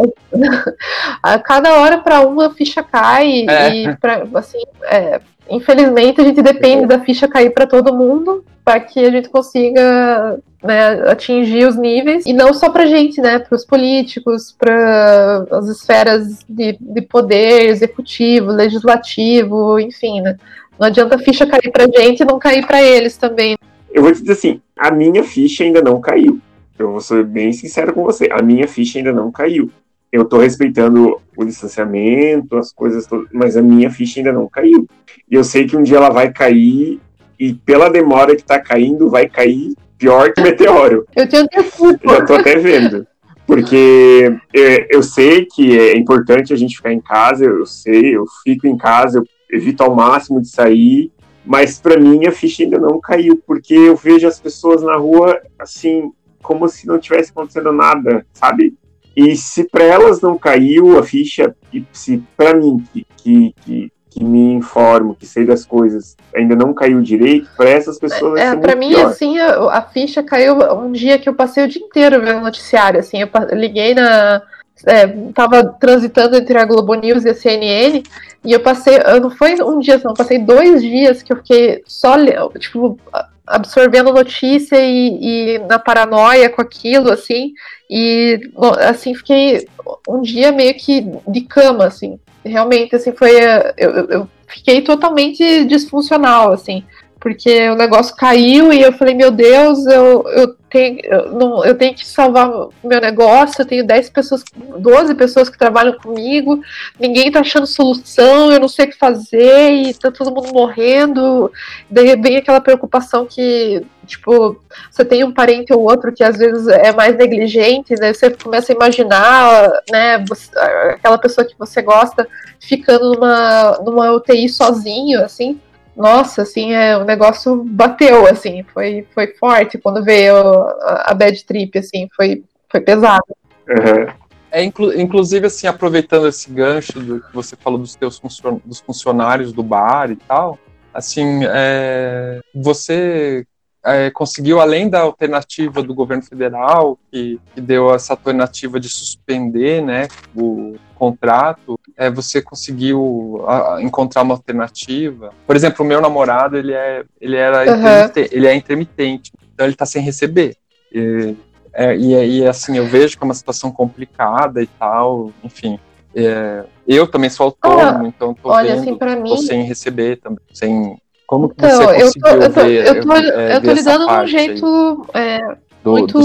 a cada hora para uma ficha cai é. e, pra, assim, é, infelizmente a gente depende da ficha cair para todo mundo para que a gente consiga né, atingir os níveis e não só para gente, né, para os políticos, para as esferas de, de, poder executivo, legislativo, enfim, né. Não adianta a ficha cair para gente e não cair para eles também. Eu vou te dizer assim, a minha ficha ainda não caiu. Eu vou ser bem sincero com você, a minha ficha ainda não caiu. Eu estou respeitando o distanciamento, as coisas todas, mas a minha ficha ainda não caiu. E eu sei que um dia ela vai cair e pela demora que está caindo, vai cair pior que meteoro. Eu tenho desculpa. Já tô até vendo. Porque é, eu sei que é importante a gente ficar em casa, eu sei, eu fico em casa, eu evito ao máximo de sair, mas para mim a ficha ainda não caiu, porque eu vejo as pessoas na rua assim, como se não tivesse acontecendo nada, sabe? E se para elas não caiu a ficha, e se para mim, que, que, que me informo, que sei das coisas, ainda não caiu direito, para essas pessoas é, para mim pior. assim a, a, ficha caiu um dia que eu passei o dia inteiro vendo noticiário, assim, eu liguei na é, tava transitando entre a Globo News e a CNN e eu passei, não foi um dia, não, passei dois dias que eu fiquei só tipo absorvendo notícia e, e na paranoia com aquilo, assim, e assim fiquei um dia meio que de cama, assim, realmente, assim, foi. Eu, eu fiquei totalmente disfuncional, assim, porque o negócio caiu e eu falei, meu Deus, eu, eu, tenho, eu, não, eu tenho que salvar meu negócio, eu tenho 10 pessoas, 12 pessoas que trabalham comigo, ninguém tá achando solução, eu não sei o que fazer, e tá todo mundo morrendo. Daí vem aquela preocupação que tipo, você tem um parente ou outro que às vezes é mais negligente, né? Você começa a imaginar, né, você, aquela pessoa que você gosta ficando numa, numa UTI sozinho, assim. Nossa, assim, é, o negócio bateu, assim, foi, foi forte quando veio a, a bad trip, assim, foi, foi pesado. Uhum. É, inclu inclusive, assim, aproveitando esse gancho do que você falou dos teus funcion dos funcionários do bar e tal, assim, é, você é, conseguiu, além da alternativa do governo federal, que, que, deu essa alternativa de suspender né, o contrato, é, você conseguiu a, encontrar uma alternativa? Por exemplo, o meu namorado, ele é, ele era uhum. intermitente, ele é intermitente, então ele está sem receber. E, é, e, e, assim, eu vejo que é uma situação complicada e tal, enfim. É, eu também sou autônomo, ah, então tô, olha, vendo, assim, mim... tô sem receber também, sem como que então, você conseguiu eu tô, ver, eu tô, eu tô, eu tô lidando de um jeito é, do, muito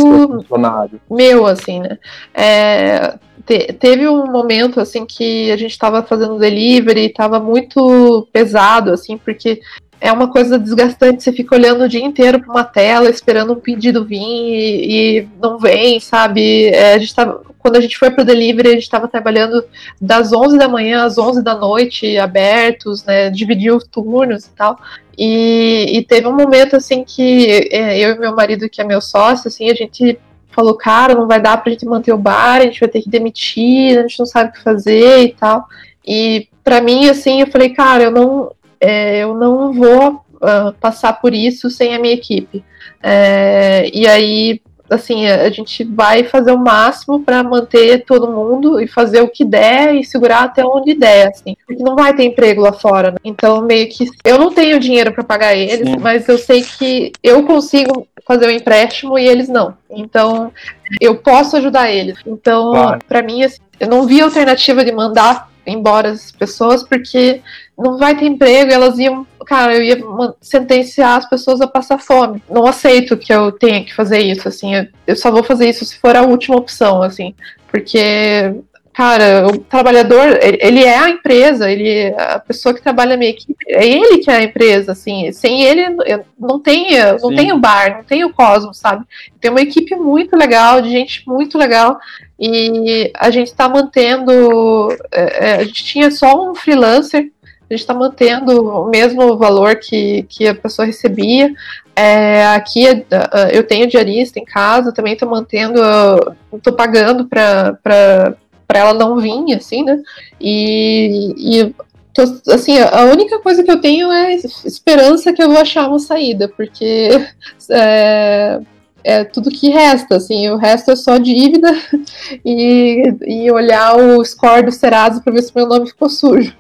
meu, assim, né? É, te, teve um momento, assim, que a gente estava fazendo delivery e tava muito pesado, assim, porque é uma coisa desgastante, você fica olhando o dia inteiro para uma tela, esperando um pedido vir e, e não vem, sabe? É, a gente tava, quando a gente foi para o delivery, a gente estava trabalhando das 11 da manhã às 11 da noite, abertos, né? Dividiu os turnos e tal. E, e teve um momento assim que é, eu e meu marido, que é meu sócio, assim, a gente falou, cara, não vai dar pra gente manter o bar, a gente vai ter que demitir, a gente não sabe o que fazer e tal. E para mim, assim, eu falei, cara, eu não, é, eu não vou uh, passar por isso sem a minha equipe. É, e aí, assim, a gente vai fazer o máximo para manter todo mundo e fazer o que der e segurar até onde der, assim. Porque não vai ter emprego lá fora. Né? Então, meio que eu não tenho dinheiro para pagar eles, Sim. mas eu sei que eu consigo fazer o um empréstimo e eles não. Então, eu posso ajudar eles. Então, claro. para mim, assim, eu não vi alternativa de mandar embora as pessoas porque não vai ter emprego, elas iam, cara, eu ia sentenciar as pessoas a passar fome. Não aceito que eu tenha que fazer isso, assim, eu só vou fazer isso se for a última opção, assim, porque cara, o trabalhador, ele é a empresa, ele a pessoa que trabalha na minha equipe, é ele que é a empresa, assim, sem ele não tem, não tem o bar, não tem o Cosmos, sabe? Tem uma equipe muito legal, de gente muito legal, e a gente está mantendo, é, é, a gente tinha só um freelancer, a gente está mantendo o mesmo valor que, que a pessoa recebia. É, aqui eu tenho diarista em casa, também estou mantendo, estou pagando para ela não vir, assim, né? E, e tô, assim, a única coisa que eu tenho é esperança que eu vou achar uma saída, porque é, é tudo que resta, assim, o resto é só dívida e, e olhar o score do Serasa para ver se meu nome ficou sujo.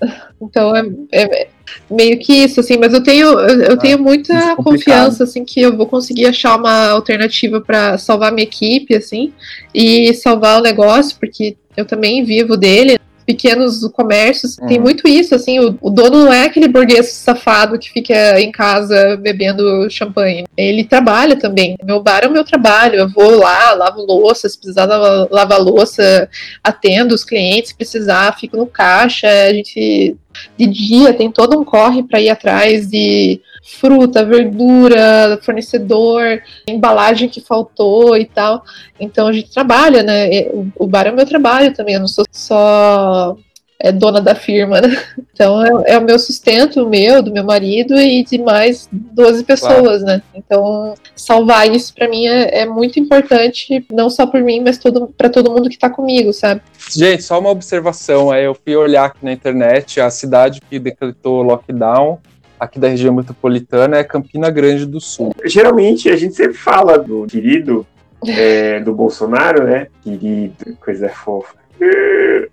Então é, é, meio que isso, assim, mas eu tenho, eu tenho ah, muita é confiança, assim, que eu vou conseguir achar uma alternativa para salvar minha equipe, assim, e salvar o negócio, porque eu também vivo dele pequenos comércios, uhum. tem muito isso, assim, o, o, dono não é aquele burguês safado que fica em casa bebendo champanhe. Ele trabalha também. Meu bar é o meu trabalho. Eu vou lá, lavo louça, se precisar lavar, lavar louça, atendo os clientes, se precisar, fico no caixa. A gente de dia tem todo um corre para ir atrás de fruta, verdura, fornecedor, embalagem que faltou e tal. Então a gente trabalha, né? O bar é o meu trabalho também, eu não sou só é dona da firma, né? Então é, é, o meu sustento, o meu, do meu marido e de mais 12 pessoas, claro. né? Então salvar isso para mim é, é, muito importante, não só por mim, mas para todo mundo que tá comigo, sabe? Gente, só uma observação, eu fui olhar aqui na internet, a cidade que decretou lockdown aqui da região metropolitana é Campina Grande do Sul. Geralmente a gente sempre fala do querido é, do Bolsonaro, né? Querido, coisa fofa.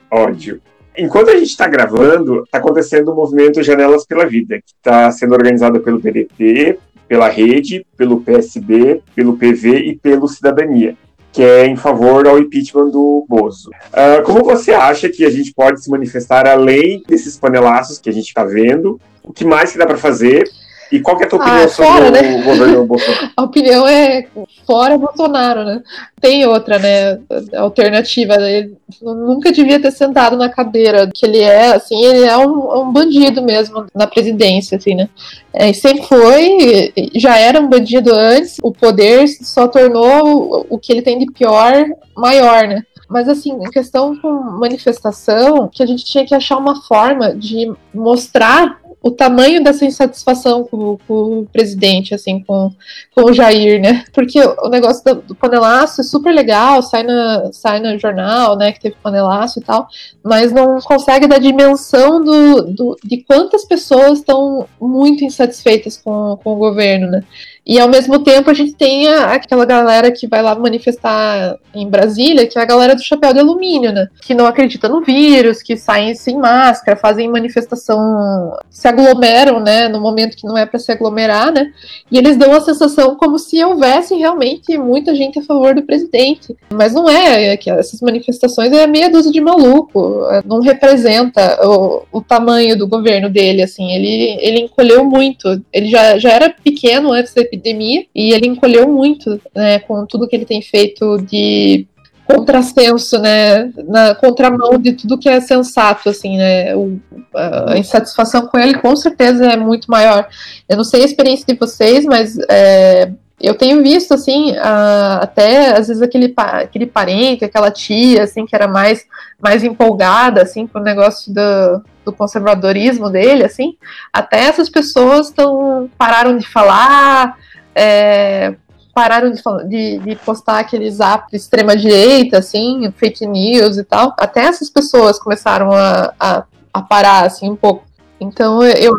ódio. Enquanto a gente está gravando, está acontecendo o movimento Janelas pela Vida, que está sendo organizado pelo PDT, pela Rede, pelo PSB, pelo PV e pelo Cidadania, que é em favor ao impeachment do Bozo. Uh, como você acha que a gente pode se manifestar além desses panelaços que a gente está vendo? O que mais que dá para fazer? E qual que é a tua opinião ah, sobre fora, o né? governo Bolsonaro? A opinião é fora Bolsonaro, né? Tem outra, né? Alternativa. Ele nunca devia ter sentado na cadeira que ele é, assim, ele é um, um bandido mesmo na presidência, assim, né? É, sempre foi, já era um bandido antes, o poder só tornou o, o que ele tem de pior maior, né? Mas assim, em questão com manifestação, que a gente tinha que achar uma forma de mostrar o tamanho dessa insatisfação com, com, o presidente, assim, com, com o Jair, né? Porque o negócio do, do, panelaço é super legal, sai, na, sai no jornal, né, que teve panelaço e tal, mas não consegue dar dimensão do, do, de quantas pessoas estão muito insatisfeitas com, com o governo, né? E ao mesmo tempo a gente tem a, aquela galera que vai lá manifestar em Brasília, que é a galera do chapéu de alumínio, né? Que não acredita no vírus, que saem sem máscara, fazem manifestação, se aglomeram, né? No momento que não é para se aglomerar, né? E eles dão a sensação como se houvesse realmente muita gente a favor do presidente. Mas não é, é que essas manifestações é meia dúzia de maluco, é, não representa o, o tamanho do governo dele, assim. Ele, ele encolheu muito. Ele já, já era pequeno antes da epidemia e ele encolheu muito, né, com tudo que ele tem feito de contrassenso, né, na contramão de tudo que é sensato, assim, né, o, a insatisfação com ele com certeza é muito maior. Eu não sei a experiência de vocês, mas é, eu tenho visto, assim, a, até às vezes aquele, aquele parente, aquela tia, assim, que era mais, mais empolgada, assim, com o negócio do, do conservadorismo dele, assim, até essas pessoas estão pararam de falar, é, pararam de, de, de, postar aqueles apps de extrema-direita, assim, fake news e tal. Até essas pessoas começaram a, a, a, parar, assim, um pouco. Então, eu...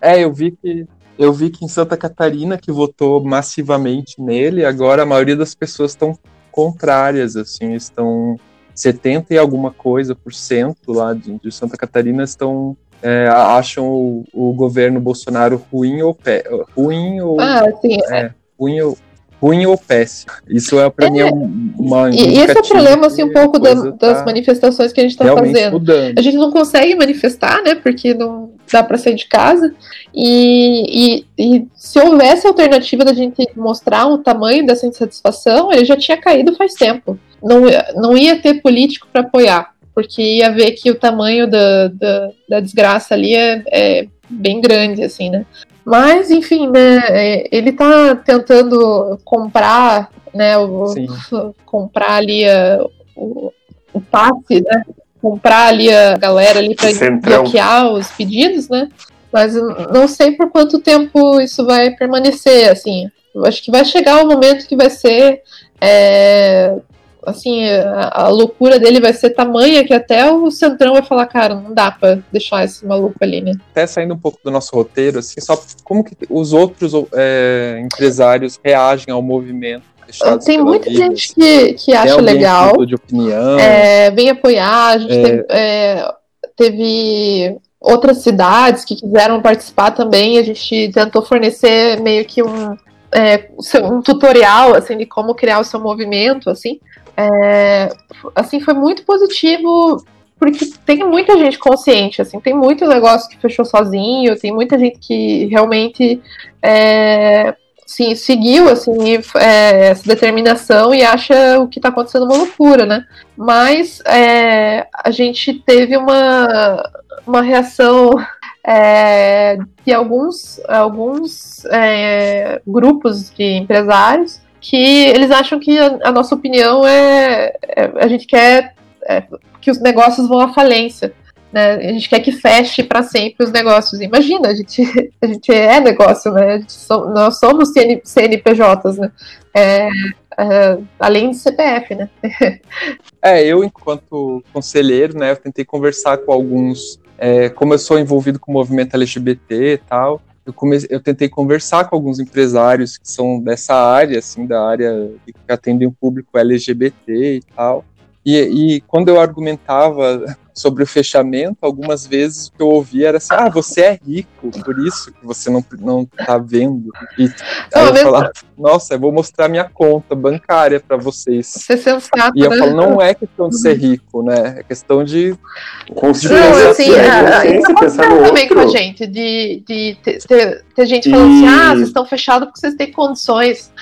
É, eu vi que... Eu vi que em Santa Catarina, que votou massivamente nele, agora a maioria das pessoas estão contrárias, assim, estão 70 e alguma coisa por cento lá de, de Santa Catarina estão é, acham o, o, governo Bolsonaro ruim ou pé, ruim ou ah, sim, é, ruim ou ruim ou péssimo. Isso é para é, mim é uma E esse é o problema assim um pouco da, das tá manifestações que a gente está fazendo. Mudando. A gente não consegue manifestar, né? Porque não dá para sair de casa. E, e, e, se houvesse alternativa da gente mostrar o tamanho dessa insatisfação, ele já tinha caído faz tempo. Não, não ia ter político para apoiar, porque ia ver que o tamanho da, da, da desgraça ali é, é bem grande, assim, né? Mas, enfim, né, é, ele tá tentando comprar, né, o, comprar ali a, o, o passe, né, comprar ali a galera ali para bloquear os pedidos, né, mas não sei por quanto tempo isso vai permanecer, assim, eu acho que vai chegar o um momento que vai ser é, assim, a, a, loucura dele vai ser tamanha que até o Centrão vai falar, cara, não dá pra deixar esse maluco ali, né? Até saindo um pouco do nosso roteiro, assim, só como que os outros é, empresários reagem ao movimento tem muita vida, gente que, que acha legal. Tipo de opinião. É, vem apoiar. A gente é... Teve, é, teve, outras cidades que quiseram participar também. A gente tentou fornecer meio que um, é, um tutorial assim de como criar o seu movimento, assim. É, assim, foi muito positivo porque tem muita gente consciente, assim, tem muito negócio que fechou sozinho, tem muita gente que realmente é, sim, seguiu assim, é, essa determinação e acha o que está acontecendo uma loucura, né? Mas é, a gente teve uma, uma reação é, de alguns, alguns é, grupos de empresários que eles acham que a, a nossa opinião é, é, a gente quer é, que os negócios vão à falência. Né? A gente quer que feche para sempre os negócios. Imagina, a gente, a gente é negócio, né? So, nós somos CN, CNPJs, né? É, é, além de CPF, né? é, eu, enquanto conselheiro, né, eu tentei conversar com alguns. É, como eu sou envolvido com o movimento LGBT e tal, eu, comecei, eu tentei conversar com alguns empresários que são dessa área, assim, da área que atendem o público LGBT e tal. E, e quando eu argumentava sobre o fechamento, algumas vezes o que eu ouvia era assim: ah, você é rico, por isso que você não, não tá vendo. E aí eu falava: nossa, eu vou mostrar minha conta bancária para vocês. Você é sensato, e eu né? falo: não é questão de ser rico, né? É questão de. Consciência, não, assim, a, isso acontece também com a gente, de, de ter, ter, ter gente falando assim: ah, vocês estão fechados porque vocês têm condições.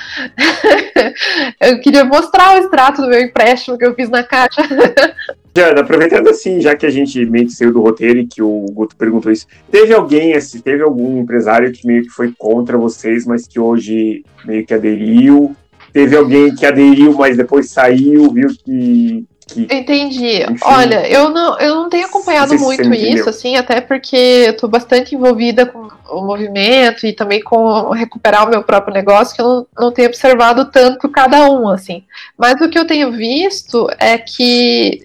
eu queria mostrar o extrato do meu empréstimo que eu fiz na caixa. Jana, aproveitando assim, já que a gente meio que saiu do roteiro e que o Guto perguntou isso, teve alguém, assim, teve algum empresário que meio que foi contra vocês, mas que hoje meio que aderiu? Teve alguém que aderiu, mas depois saiu, viu que. que Entendi. Enfim, Olha, eu não, eu não tenho acompanhado muito isso, assim, até porque eu tô bastante envolvida com o movimento e também com recuperar o meu próprio negócio, que eu não, não tenho observado tanto cada um, assim. Mas o que eu tenho visto é que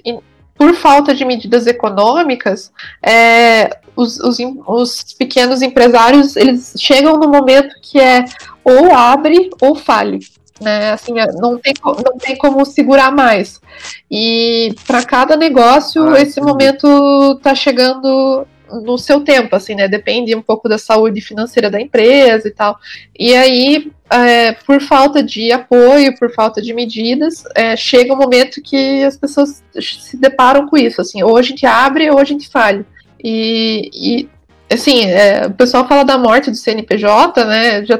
por falta de medidas econômicas, é, os, os, os, pequenos empresários eles chegam no momento que é ou abre ou fale. Né, assim, é, não tem, não tem como segurar mais. E para cada negócio, ah, esse momento está chegando no seu tempo, assim, né? Depende um pouco da saúde financeira da empresa e tal. E aí, é, por falta de apoio, por falta de medidas, é, chega um momento que as pessoas se deparam com isso, assim, ou a gente abre ou a gente falha. E, e assim, é, o pessoal fala da morte do CNPJ, né? Já,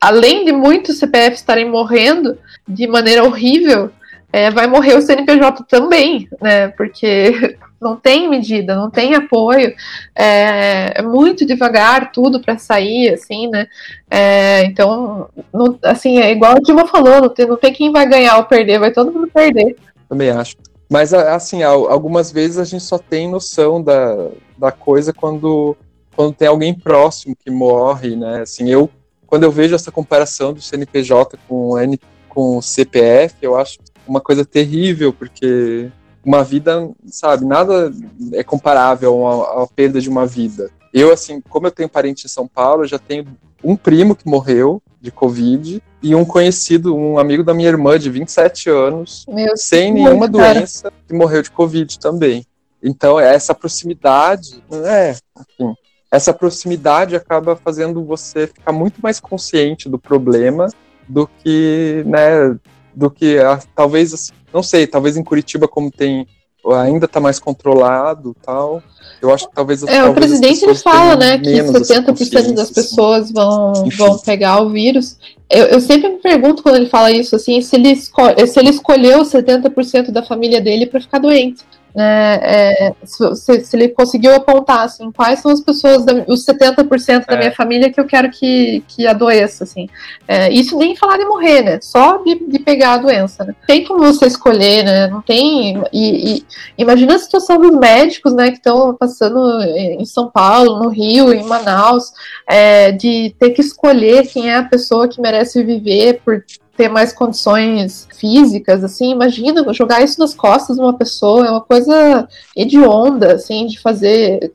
além de muitos CPFs estarem morrendo de maneira horrível, é, vai morrer o CNPJ também, né? Porque não tem medida, não tem apoio, é, é muito devagar tudo para sair, assim, né? É, então, não, assim, é igual a Dilma falou, não tem, não tem quem vai ganhar ou perder, vai todo mundo perder. Também acho. Mas, assim, algumas vezes a gente só tem noção da, da coisa quando, quando tem alguém próximo que morre, né? Assim, eu, quando eu vejo essa comparação do CNPJ com, N, com o CPF, eu acho uma coisa terrível, porque uma vida, sabe, nada é comparável à, à perda de uma vida. Eu, assim, como eu tenho parente em São Paulo, eu já tenho um primo que morreu de Covid e um conhecido, um amigo da minha irmã de 27 anos, Meu sem nenhuma cara. doença, que morreu de Covid também. Então, essa proximidade, é, enfim, essa proximidade acaba fazendo você ficar muito mais consciente do problema do que, né, do que talvez assim, não sei, talvez em Curitiba como tem ainda está mais controlado tal. Eu acho que talvez. É, talvez o presidente ele fala, né, que 70% das pessoas vão, vão pegar o vírus. Eu, eu, sempre me pergunto quando ele fala isso, assim, se ele, se ele escolheu 70% da família dele para ficar doente né, é, se, se, ele conseguiu apontar assim, quais são as pessoas, da, os 70% da é. minha família que eu quero que, que adoeça, assim. É, isso nem falar de morrer, né? Só de, de, pegar a doença, né? Tem como você escolher, né? Não tem. E, e imagina a situação dos médicos, né, que estão passando em São Paulo, no Rio, em Manaus, é, de ter que escolher quem é a pessoa que merece viver por ter mais condições físicas, assim, imagina jogar isso nas costas de uma pessoa, é uma coisa hedionda, assim, de fazer.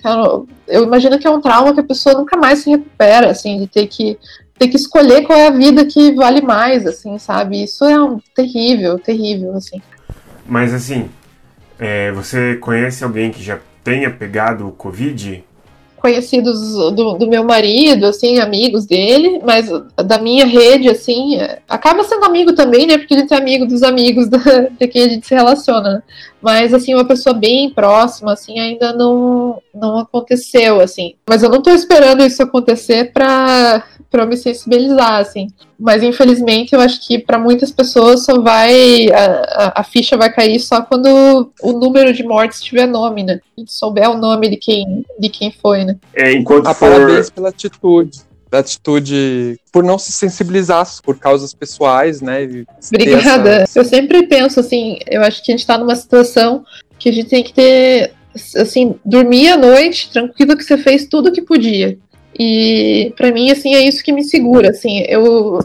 Eu imagino que é um trauma que a pessoa nunca mais se recupera, assim, de ter que ter que escolher qual é a vida que vale mais, assim, sabe? Isso é um terrível, terrível, assim. Mas assim, é, você conhece alguém que já tenha pegado o Covid? Conhecidos do, do, meu marido, assim, amigos dele, mas da minha rede, assim, acaba sendo amigo também, né? Porque gente é amigo dos amigos da, de quem a gente se relaciona. Mas, assim, uma pessoa bem próxima, assim, ainda não, não aconteceu, assim. Mas eu não tô esperando isso acontecer pra, pra me sensibilizar, assim. Mas, infelizmente, eu acho que para muitas pessoas só vai. A, a, a, ficha vai cair só quando o número de mortes tiver nome, né? A gente souber o nome de quem, de quem foi, né? É, enquanto ah, for... Parabéns pela atitude atitude por não se sensibilizar por causas pessoais, né? Obrigada. Essa... Eu sempre penso assim, eu acho que a gente está numa situação que a gente tem que ter, assim, dormir à noite, tranquilo que você fez tudo o que podia. E para mim, assim, é isso que me segura, assim, eu,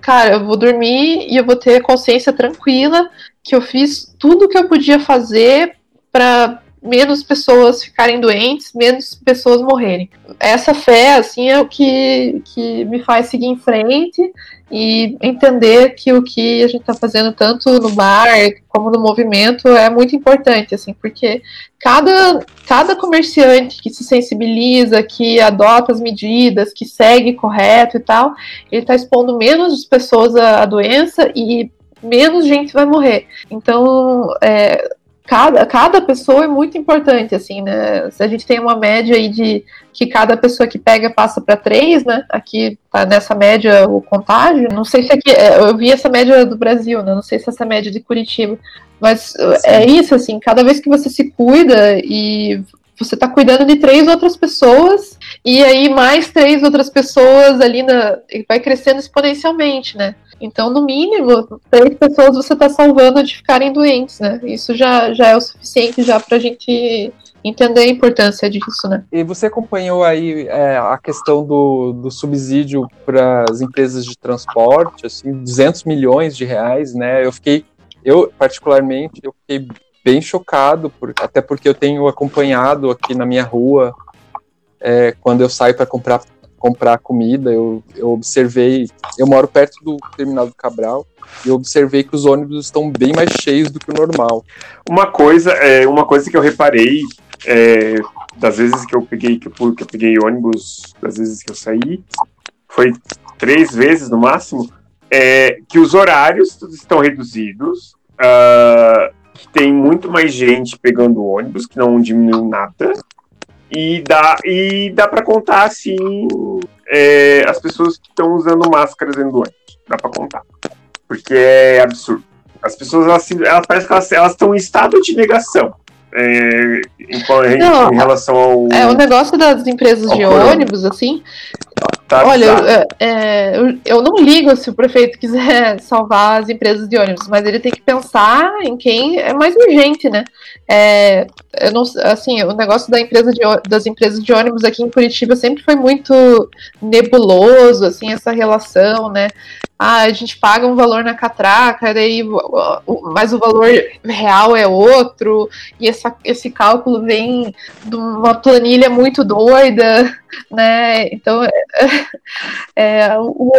cara, eu vou dormir e eu vou ter consciência tranquila que eu fiz tudo o que eu podia fazer para menos pessoas ficarem doentes, menos pessoas morrerem. Essa fé, assim, é o que, que me faz seguir em frente e entender que o que a gente está fazendo tanto no bar como no movimento é muito importante, assim, porque cada, cada comerciante que se sensibiliza, que adota as medidas, que segue correto e tal, ele está expondo menos pessoas à, doença e menos gente vai morrer. Então, é, cada, cada pessoa é muito importante, assim, né? Se a gente tem uma média aí de que cada pessoa que pega passa para três, né? Aqui tá nessa média o contágio. Não sei se aqui. É, eu vi essa média do Brasil, né? Não sei se essa média de Curitiba. Mas Sim. é isso, assim, cada vez que você se cuida e você está cuidando de três outras pessoas, e aí mais três outras pessoas ali na. vai crescendo exponencialmente, né? Então, no mínimo, três pessoas você está salvando de ficarem doentes, né? Isso já, já é o suficiente já para a gente entender a importância disso, né? E você acompanhou aí é, a questão do, do subsídio para as empresas de transporte, assim, 200 milhões de reais, né? Eu fiquei, eu particularmente, eu fiquei bem chocado, por, até porque eu tenho acompanhado aqui na minha rua, é, quando eu saio para comprar comprar comida, eu, eu observei, eu moro perto do terminal do Cabral, e eu observei que os ônibus estão bem mais cheios do que o normal. Uma coisa, é, uma coisa que eu reparei é, das vezes que eu peguei que eu, que eu peguei ônibus, das vezes que eu saí, foi três vezes no máximo, é que os horários estão reduzidos, uh, que tem muito mais gente pegando ônibus, que não diminuiu nada, e dá, e dá para contar, assim, é, as pessoas que estão usando máscaras dentro do ônibus. Dá para contar. Porque é absurdo. As pessoas, elas, elas parece que elas, estão em estado de negação. É, em, Não, em, relação ao. É, o negócio das empresas de corona. ônibus, assim. Tá olha, eu, é, é, eu, eu, não ligo se o prefeito quiser salvar as empresas de ônibus, mas ele tem que pensar em quem é mais urgente, né? É, eu não, assim, o negócio da empresa de, das empresas de ônibus aqui em Curitiba sempre foi muito nebuloso, assim, essa relação, né? Ah, a gente paga um valor na catraca, daí, mas o valor real é outro, e essa, esse cálculo vem de uma planilha muito doida, né? Então, é, é, o,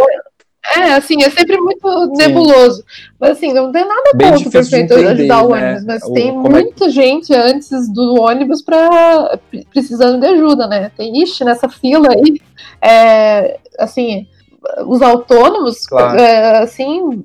é assim, é sempre muito Sim. nebuloso. Mas assim, não tem nada contra o prefeito ajudar o ônibus, né? mas o, tem muita é... gente antes do ônibus para precisando de ajuda, né? Tem ixi, nessa fila aí. É, assim, os autônomos, claro. é, assim,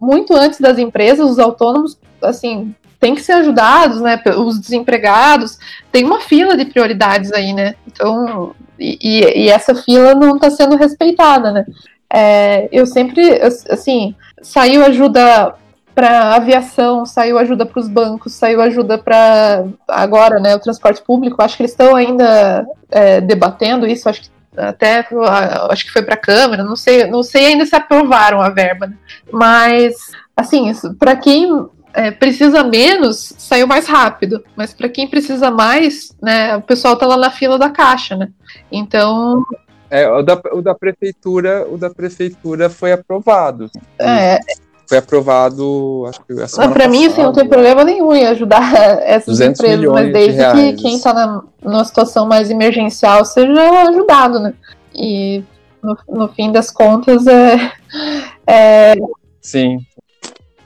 muito antes das empresas, os autônomos, assim, têm que ser ajudados, né? Os desempregados, tem uma fila de prioridades aí, né? Então, e, e essa fila não está sendo respeitada, né? É, eu sempre, assim, saiu ajuda para aviação, saiu ajuda para os bancos, saiu ajuda para agora, né, o transporte público. Acho que eles estão ainda é, debatendo isso. Acho que até acho que foi para a Câmara, não sei, não sei ainda se aprovaram a verba, né? mas assim, para quem é, precisa menos, saiu mais rápido, mas para quem precisa mais, né, o pessoal tá lá na fila da caixa, né? Então é, o da, o da prefeitura, o da prefeitura foi aprovado. É, foi aprovado, acho que essa Para mim, assim, não tem problema nenhum em ajudar essas empresas, mas desde de que quem está numa situação mais emergencial seja ajudado, né? E no, no fim das contas é, é... Sim.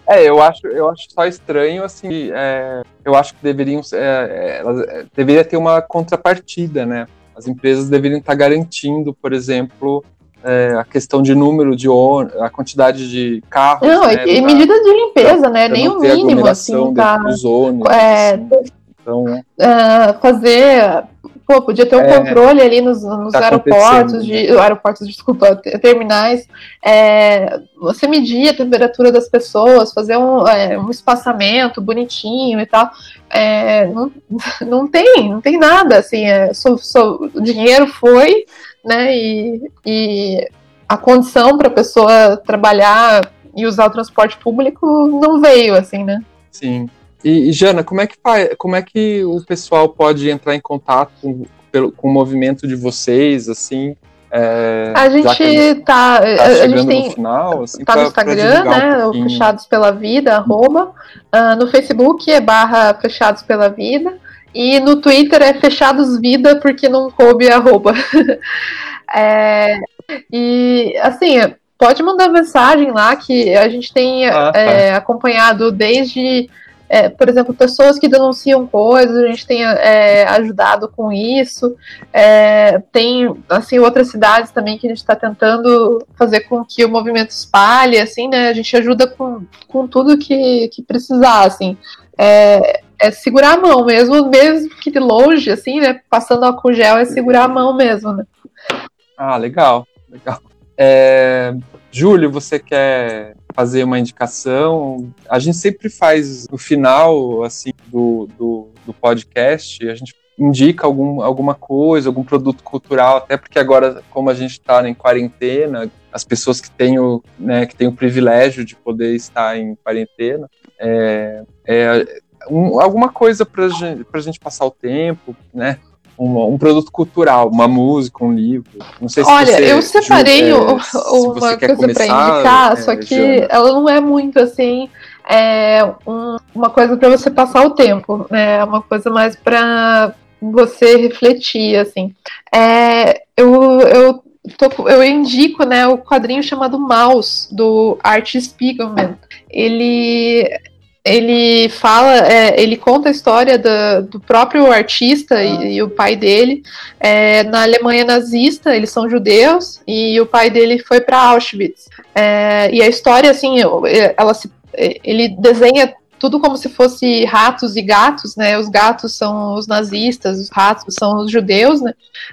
É, eu acho, eu acho só estranho, assim, é, eu acho que deveriam, é, é, deveria ter uma contrapartida, né? As empresas deveriam estar garantindo, por exemplo, é, a questão de número de a quantidade de carros. Não, né, e, medidas de limpeza, né? Nem o mínimo, assim, tá. Dos ônibus, é, assim. Então, uh, fazer. Pô, podia ter um é, controle ali nos, nos tá aeroportos, de, né? aeroportos, desculpa, terminais. É, você medir a temperatura das pessoas, fazer um, é, um espaçamento bonitinho e tal. É, não, não tem, não tem nada, assim, é, so, so, o dinheiro foi, né? E, e a condição para a pessoa trabalhar e usar o transporte público não veio, assim, né? Sim. E, e Jana, como é que como é que o pessoal pode entrar em contato com, pelo, com o movimento de vocês, assim? É, a gente tá, tá a gente tem no final, assim, tá no Instagram, né, um Fechados pela Vida, arroba, uh, no Facebook é barra Fechados pela Vida, e no Twitter é fechados vida porque não coube arroba. é, e assim, pode mandar mensagem lá que a gente tem ah, tá. é, acompanhado desde, é, por exemplo, pessoas que denunciam coisas, a gente tem é, ajudado com isso. É, tem assim outras cidades também que a gente está tentando fazer com que o movimento espalhe, assim, né? A gente ajuda com, com tudo que, que precisar, assim. É, é segurar a mão mesmo, mesmo que de longe, assim, né? Passando álcool gel é segurar a mão mesmo, né? Ah, legal, legal. É, Júlio, você quer fazer uma indicação? A gente sempre faz no final, assim, do, do, do podcast, a gente indica algum, alguma coisa, algum produto cultural, até porque agora, como a gente está em quarentena, as pessoas que têm o, né, que têm o privilégio de poder estar em quarentena, é, é, um, alguma coisa para gente, a gente passar o tempo, né? Um, um, produto cultural, uma música, um livro. Não sei se Olha, você, eu separei é, uma coisa para indicar, é, só que Jana. ela não é muito assim. É um, uma coisa para você passar o tempo, né? É uma coisa mais para você refletir, assim. É, eu, eu, tô, eu indico, né, o quadrinho chamado Mouse do Art Spiegelman. Ele ele fala, é, ele conta a história do, do próprio artista e, ah. e, o pai dele é, na Alemanha nazista. Eles são judeus e o pai dele foi para Auschwitz. É, e a história, assim, ela se, ele desenha tudo como se fosse ratos e gatos, né? Os gatos são os nazistas, os ratos são os judeus, né?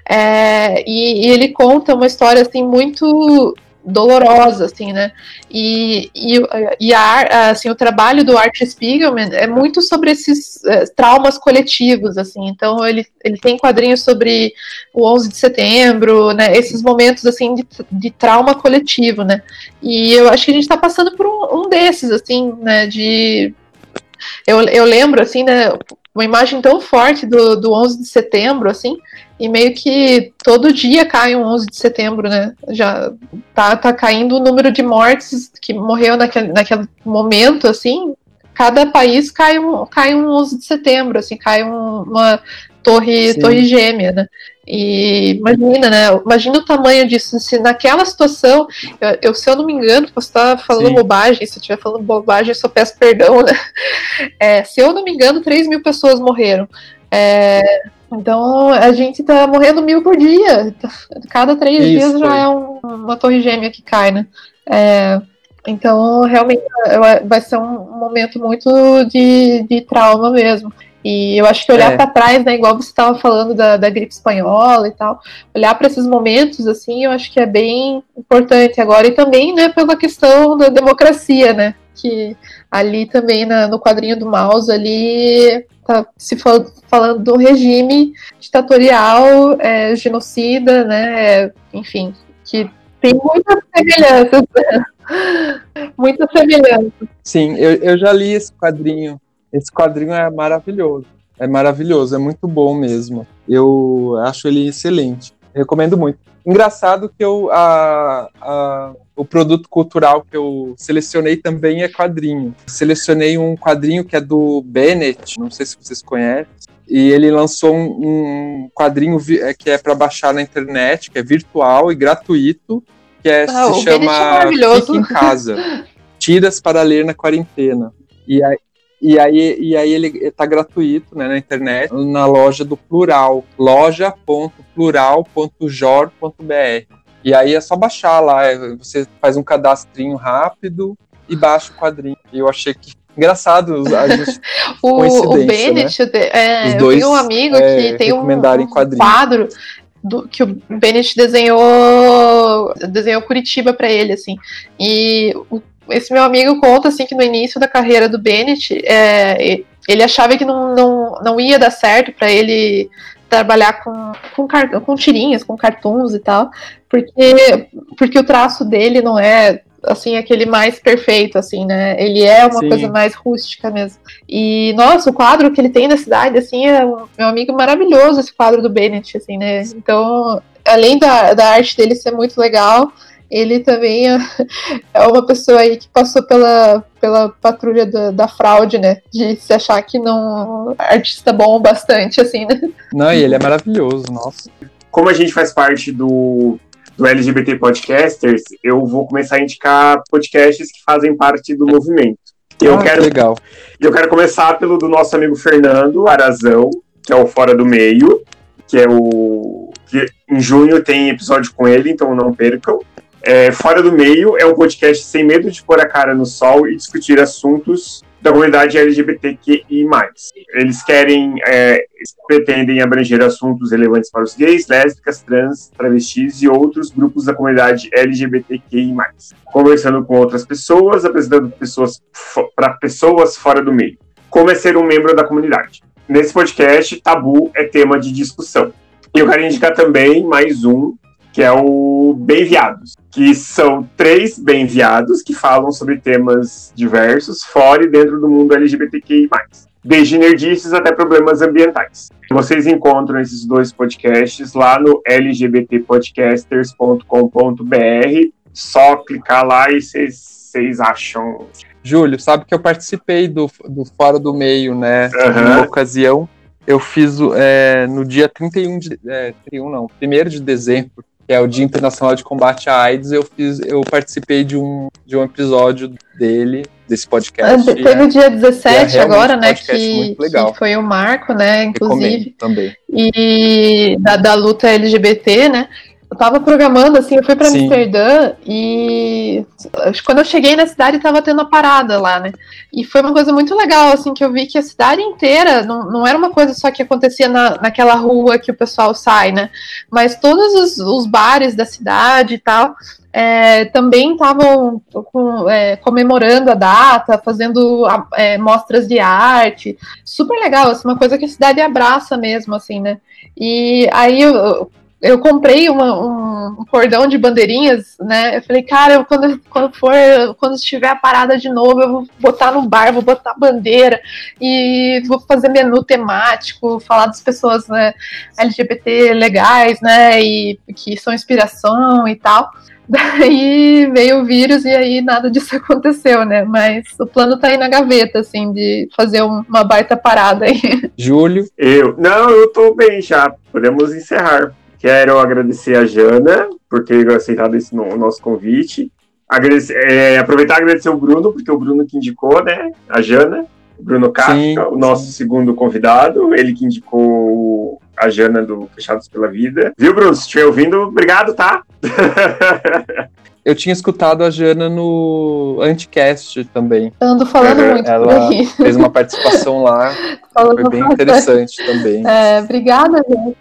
É, e, e ele conta uma história assim muito dolorosa, assim, né? E, e, e a, assim, o trabalho do Art Spiegelman é muito sobre esses é, traumas coletivos, assim. Então ele, ele tem quadrinhos sobre o 11 de setembro, né? Esses momentos assim de, de trauma coletivo, né? E eu acho que a gente está passando por um, um desses, assim, né? De eu, eu lembro, assim, né, uma imagem tão forte do, do 11 de setembro, assim, e meio que todo dia cai um 11 de setembro, né? Já tá, tá caindo o número de mortes que morreu naquele, naquele momento, assim. Cada país cai um, cai um 11 de setembro, assim, cai um, uma torre, torre gêmea, né? E imagina, né? Imagina o tamanho disso. Se naquela situação, eu, se eu não me engano, posso estar falando Sim. bobagem, se eu estiver falando bobagem, eu só peço perdão, né? É, se eu não me engano, 3 mil pessoas morreram. É, então a gente tá morrendo mil por dia. Cada três Isso, dias já é um, uma torre gêmea que cai, né? É, então realmente vai ser um momento muito de, de trauma mesmo. E eu acho que olhar é. para trás, né, igual você estava falando da, da gripe espanhola e tal, olhar para esses momentos, assim, eu acho que é bem importante agora. E também, né, pela questão da democracia, né, que ali também na, no quadrinho do mouse, ali tá se fal falando do regime ditatorial, é, genocida, né, enfim, que tem muitas semelhanças. Né? muitas semelhanças. Sim, eu, eu já li esse quadrinho esse quadrinho é maravilhoso. É maravilhoso, é muito bom mesmo. Eu acho ele excelente. Recomendo muito. Engraçado que eu, a, a, o produto cultural que eu selecionei também é quadrinho. Selecionei um quadrinho que é do Bennett, não sei se vocês conhecem, e ele lançou um, um quadrinho é, que é para baixar na internet, que é virtual e gratuito, que é, ah, se chama é Fique em Casa. Tiras para ler na quarentena. E aí, e aí, e aí ele está gratuito né, na internet, na loja do Plural, loja.plural.jor.br. E aí é só baixar lá, é, você faz um cadastrinho rápido e baixa o quadrinho. E eu achei que engraçado a gente o, o né? Bennett, né? é, Os dois, eu um amigo é, que tem um, um quadro do, que o Bennett desenhou desenhou Curitiba para ele assim e o esse meu amigo conta assim que no início da carreira do Bennett, é, ele achava que não, não, não ia dar certo para ele trabalhar com, com, com tirinhas, com cartoons e tal, porque, porque o traço dele não é assim aquele mais perfeito assim, né? Ele é uma Sim. coisa mais rústica mesmo. E nossa, o quadro que ele tem na cidade assim é um, meu amigo maravilhoso esse quadro do Bennett assim, né? Então, além da, da arte dele ser muito legal, ele também é, é uma pessoa aí que passou pela, pela patrulha da, da fraude, né? De se achar que não artista bom bastante, assim, né? Não, e ele é maravilhoso, nossa. Como a gente faz parte do, do LGBT Podcasters, eu vou começar a indicar podcasts que fazem parte do movimento. Eu ah, quero, legal. Eu quero começar pelo do nosso amigo Fernando Arazão, que é o Fora do Meio, que é o. que em junho tem episódio com ele, então não percam. É, Fora do Meio é um podcast sem medo de pôr a cara no sol e discutir assuntos da comunidade LGBTQI+. Eles querem, é, pretendem abranger assuntos relevantes para os gays, lésbicas, trans, travestis e outros grupos da comunidade LGBTQI+. Conversando com outras pessoas, apresentando pessoas para pessoas fora do meio. Como é ser um membro da comunidade. Nesse podcast, tabu é tema de discussão. E eu quero indicar também mais um que é o Bem Viados, que são três bem viados que falam sobre temas diversos fora e dentro do mundo LGBTQI+. Desde nerdices até problemas ambientais. Vocês encontram esses dois podcasts lá no lgbtpodcasters.com.br. Só clicar lá e vocês acham. Júlio, sabe que eu participei do, do Fora do Meio, né? Uhum. Ocasião eu fiz é, no dia 31 de. É, 31 não, 1 de dezembro que é o Dia Internacional de Combate à AIDS, eu fiz, eu participei de um, de um episódio dele, desse podcast. Teve o dia 17 é agora, né, que, que, foi o marco, né, inclusive. também. E da, da luta LGBT, né, eu tava programando, assim, eu fui pra Sim. Amsterdã e quando eu cheguei na cidade tava tendo a parada lá, né? E foi uma coisa muito legal, assim, que eu vi que a cidade inteira não, não era uma coisa só que acontecia na, naquela rua que o pessoal sai, né? Mas todos os, os bares da cidade e tal é, também estavam é, comemorando a data, fazendo é, mostras de arte, super legal, assim, uma coisa que a cidade abraça mesmo, assim, né? E aí eu, eu comprei uma, um, um, cordão de bandeirinhas, né? Eu falei, cara, eu, quando, quando for, quando estiver a parada de novo, eu vou botar no bar, vou botar bandeira e vou fazer menu temático, falar das pessoas né, LGBT legais, né? E que são inspiração e tal. Daí veio o vírus e aí nada disso aconteceu, né? Mas o plano tá aí na gaveta, assim, de fazer uma baita parada aí. Júlio? Eu? Não, eu tô bem já. Podemos encerrar. Quero agradecer a Jana por ter aceitado esse no, o nosso convite. Agradecer, é, aproveitar e agradecer o Bruno, porque o Bruno que indicou, né? A Jana. Bruno Kafka, o nosso segundo convidado, ele que indicou a Jana do Fechados pela Vida. Viu, Bruno? Se estiver ouvindo, obrigado, tá? Eu tinha escutado a Jana no Anticast também. Ando falando uhum. muito Ela fez uma participação lá. foi bem interessante também. É, obrigada, gente.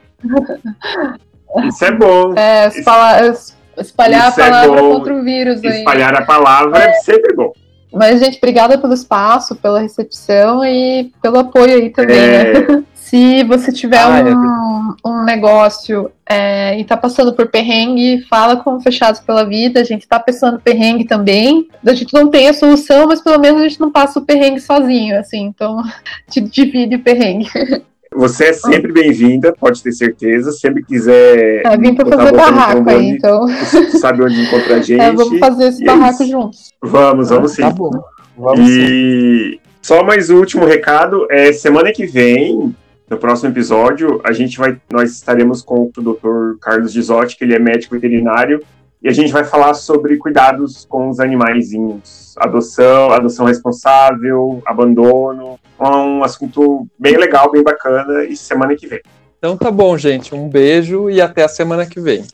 Isso é bom. É, espalhar, espalhar a é palavra é contra o vírus. Aí. Espalhar a palavra é sempre bom. Mas, gente, obrigada pelo espaço, pela recepção e pelo apoio aí também, é... né? Se você tiver ah, é um, é... um negócio é, e tá passando por perrengue, fala com Fechados pela Vida, a gente tá passando perrengue também. A gente não tem a solução, mas pelo menos a gente não passa o perrengue sozinho, assim, então te divide o perrengue. Você é sempre bem-vinda, pode ter certeza. Sempre quiser. É, vim para fazer barraco aí, então. Você sabe onde encontrar a gente. É, vamos fazer esse barraco é juntos. Vamos, vamos sim. Tá bom. Vamos e sim. só mais um último recado: é semana que vem. No próximo episódio, a gente vai, nós estaremos com o Dr. Carlos Gisotti, que ele é médico veterinário, e a gente vai falar sobre cuidados com os animaizinhos, adoção, adoção responsável, abandono, um assunto bem legal, bem bacana, e semana que vem. Então tá bom, gente. Um beijo e até a semana que vem.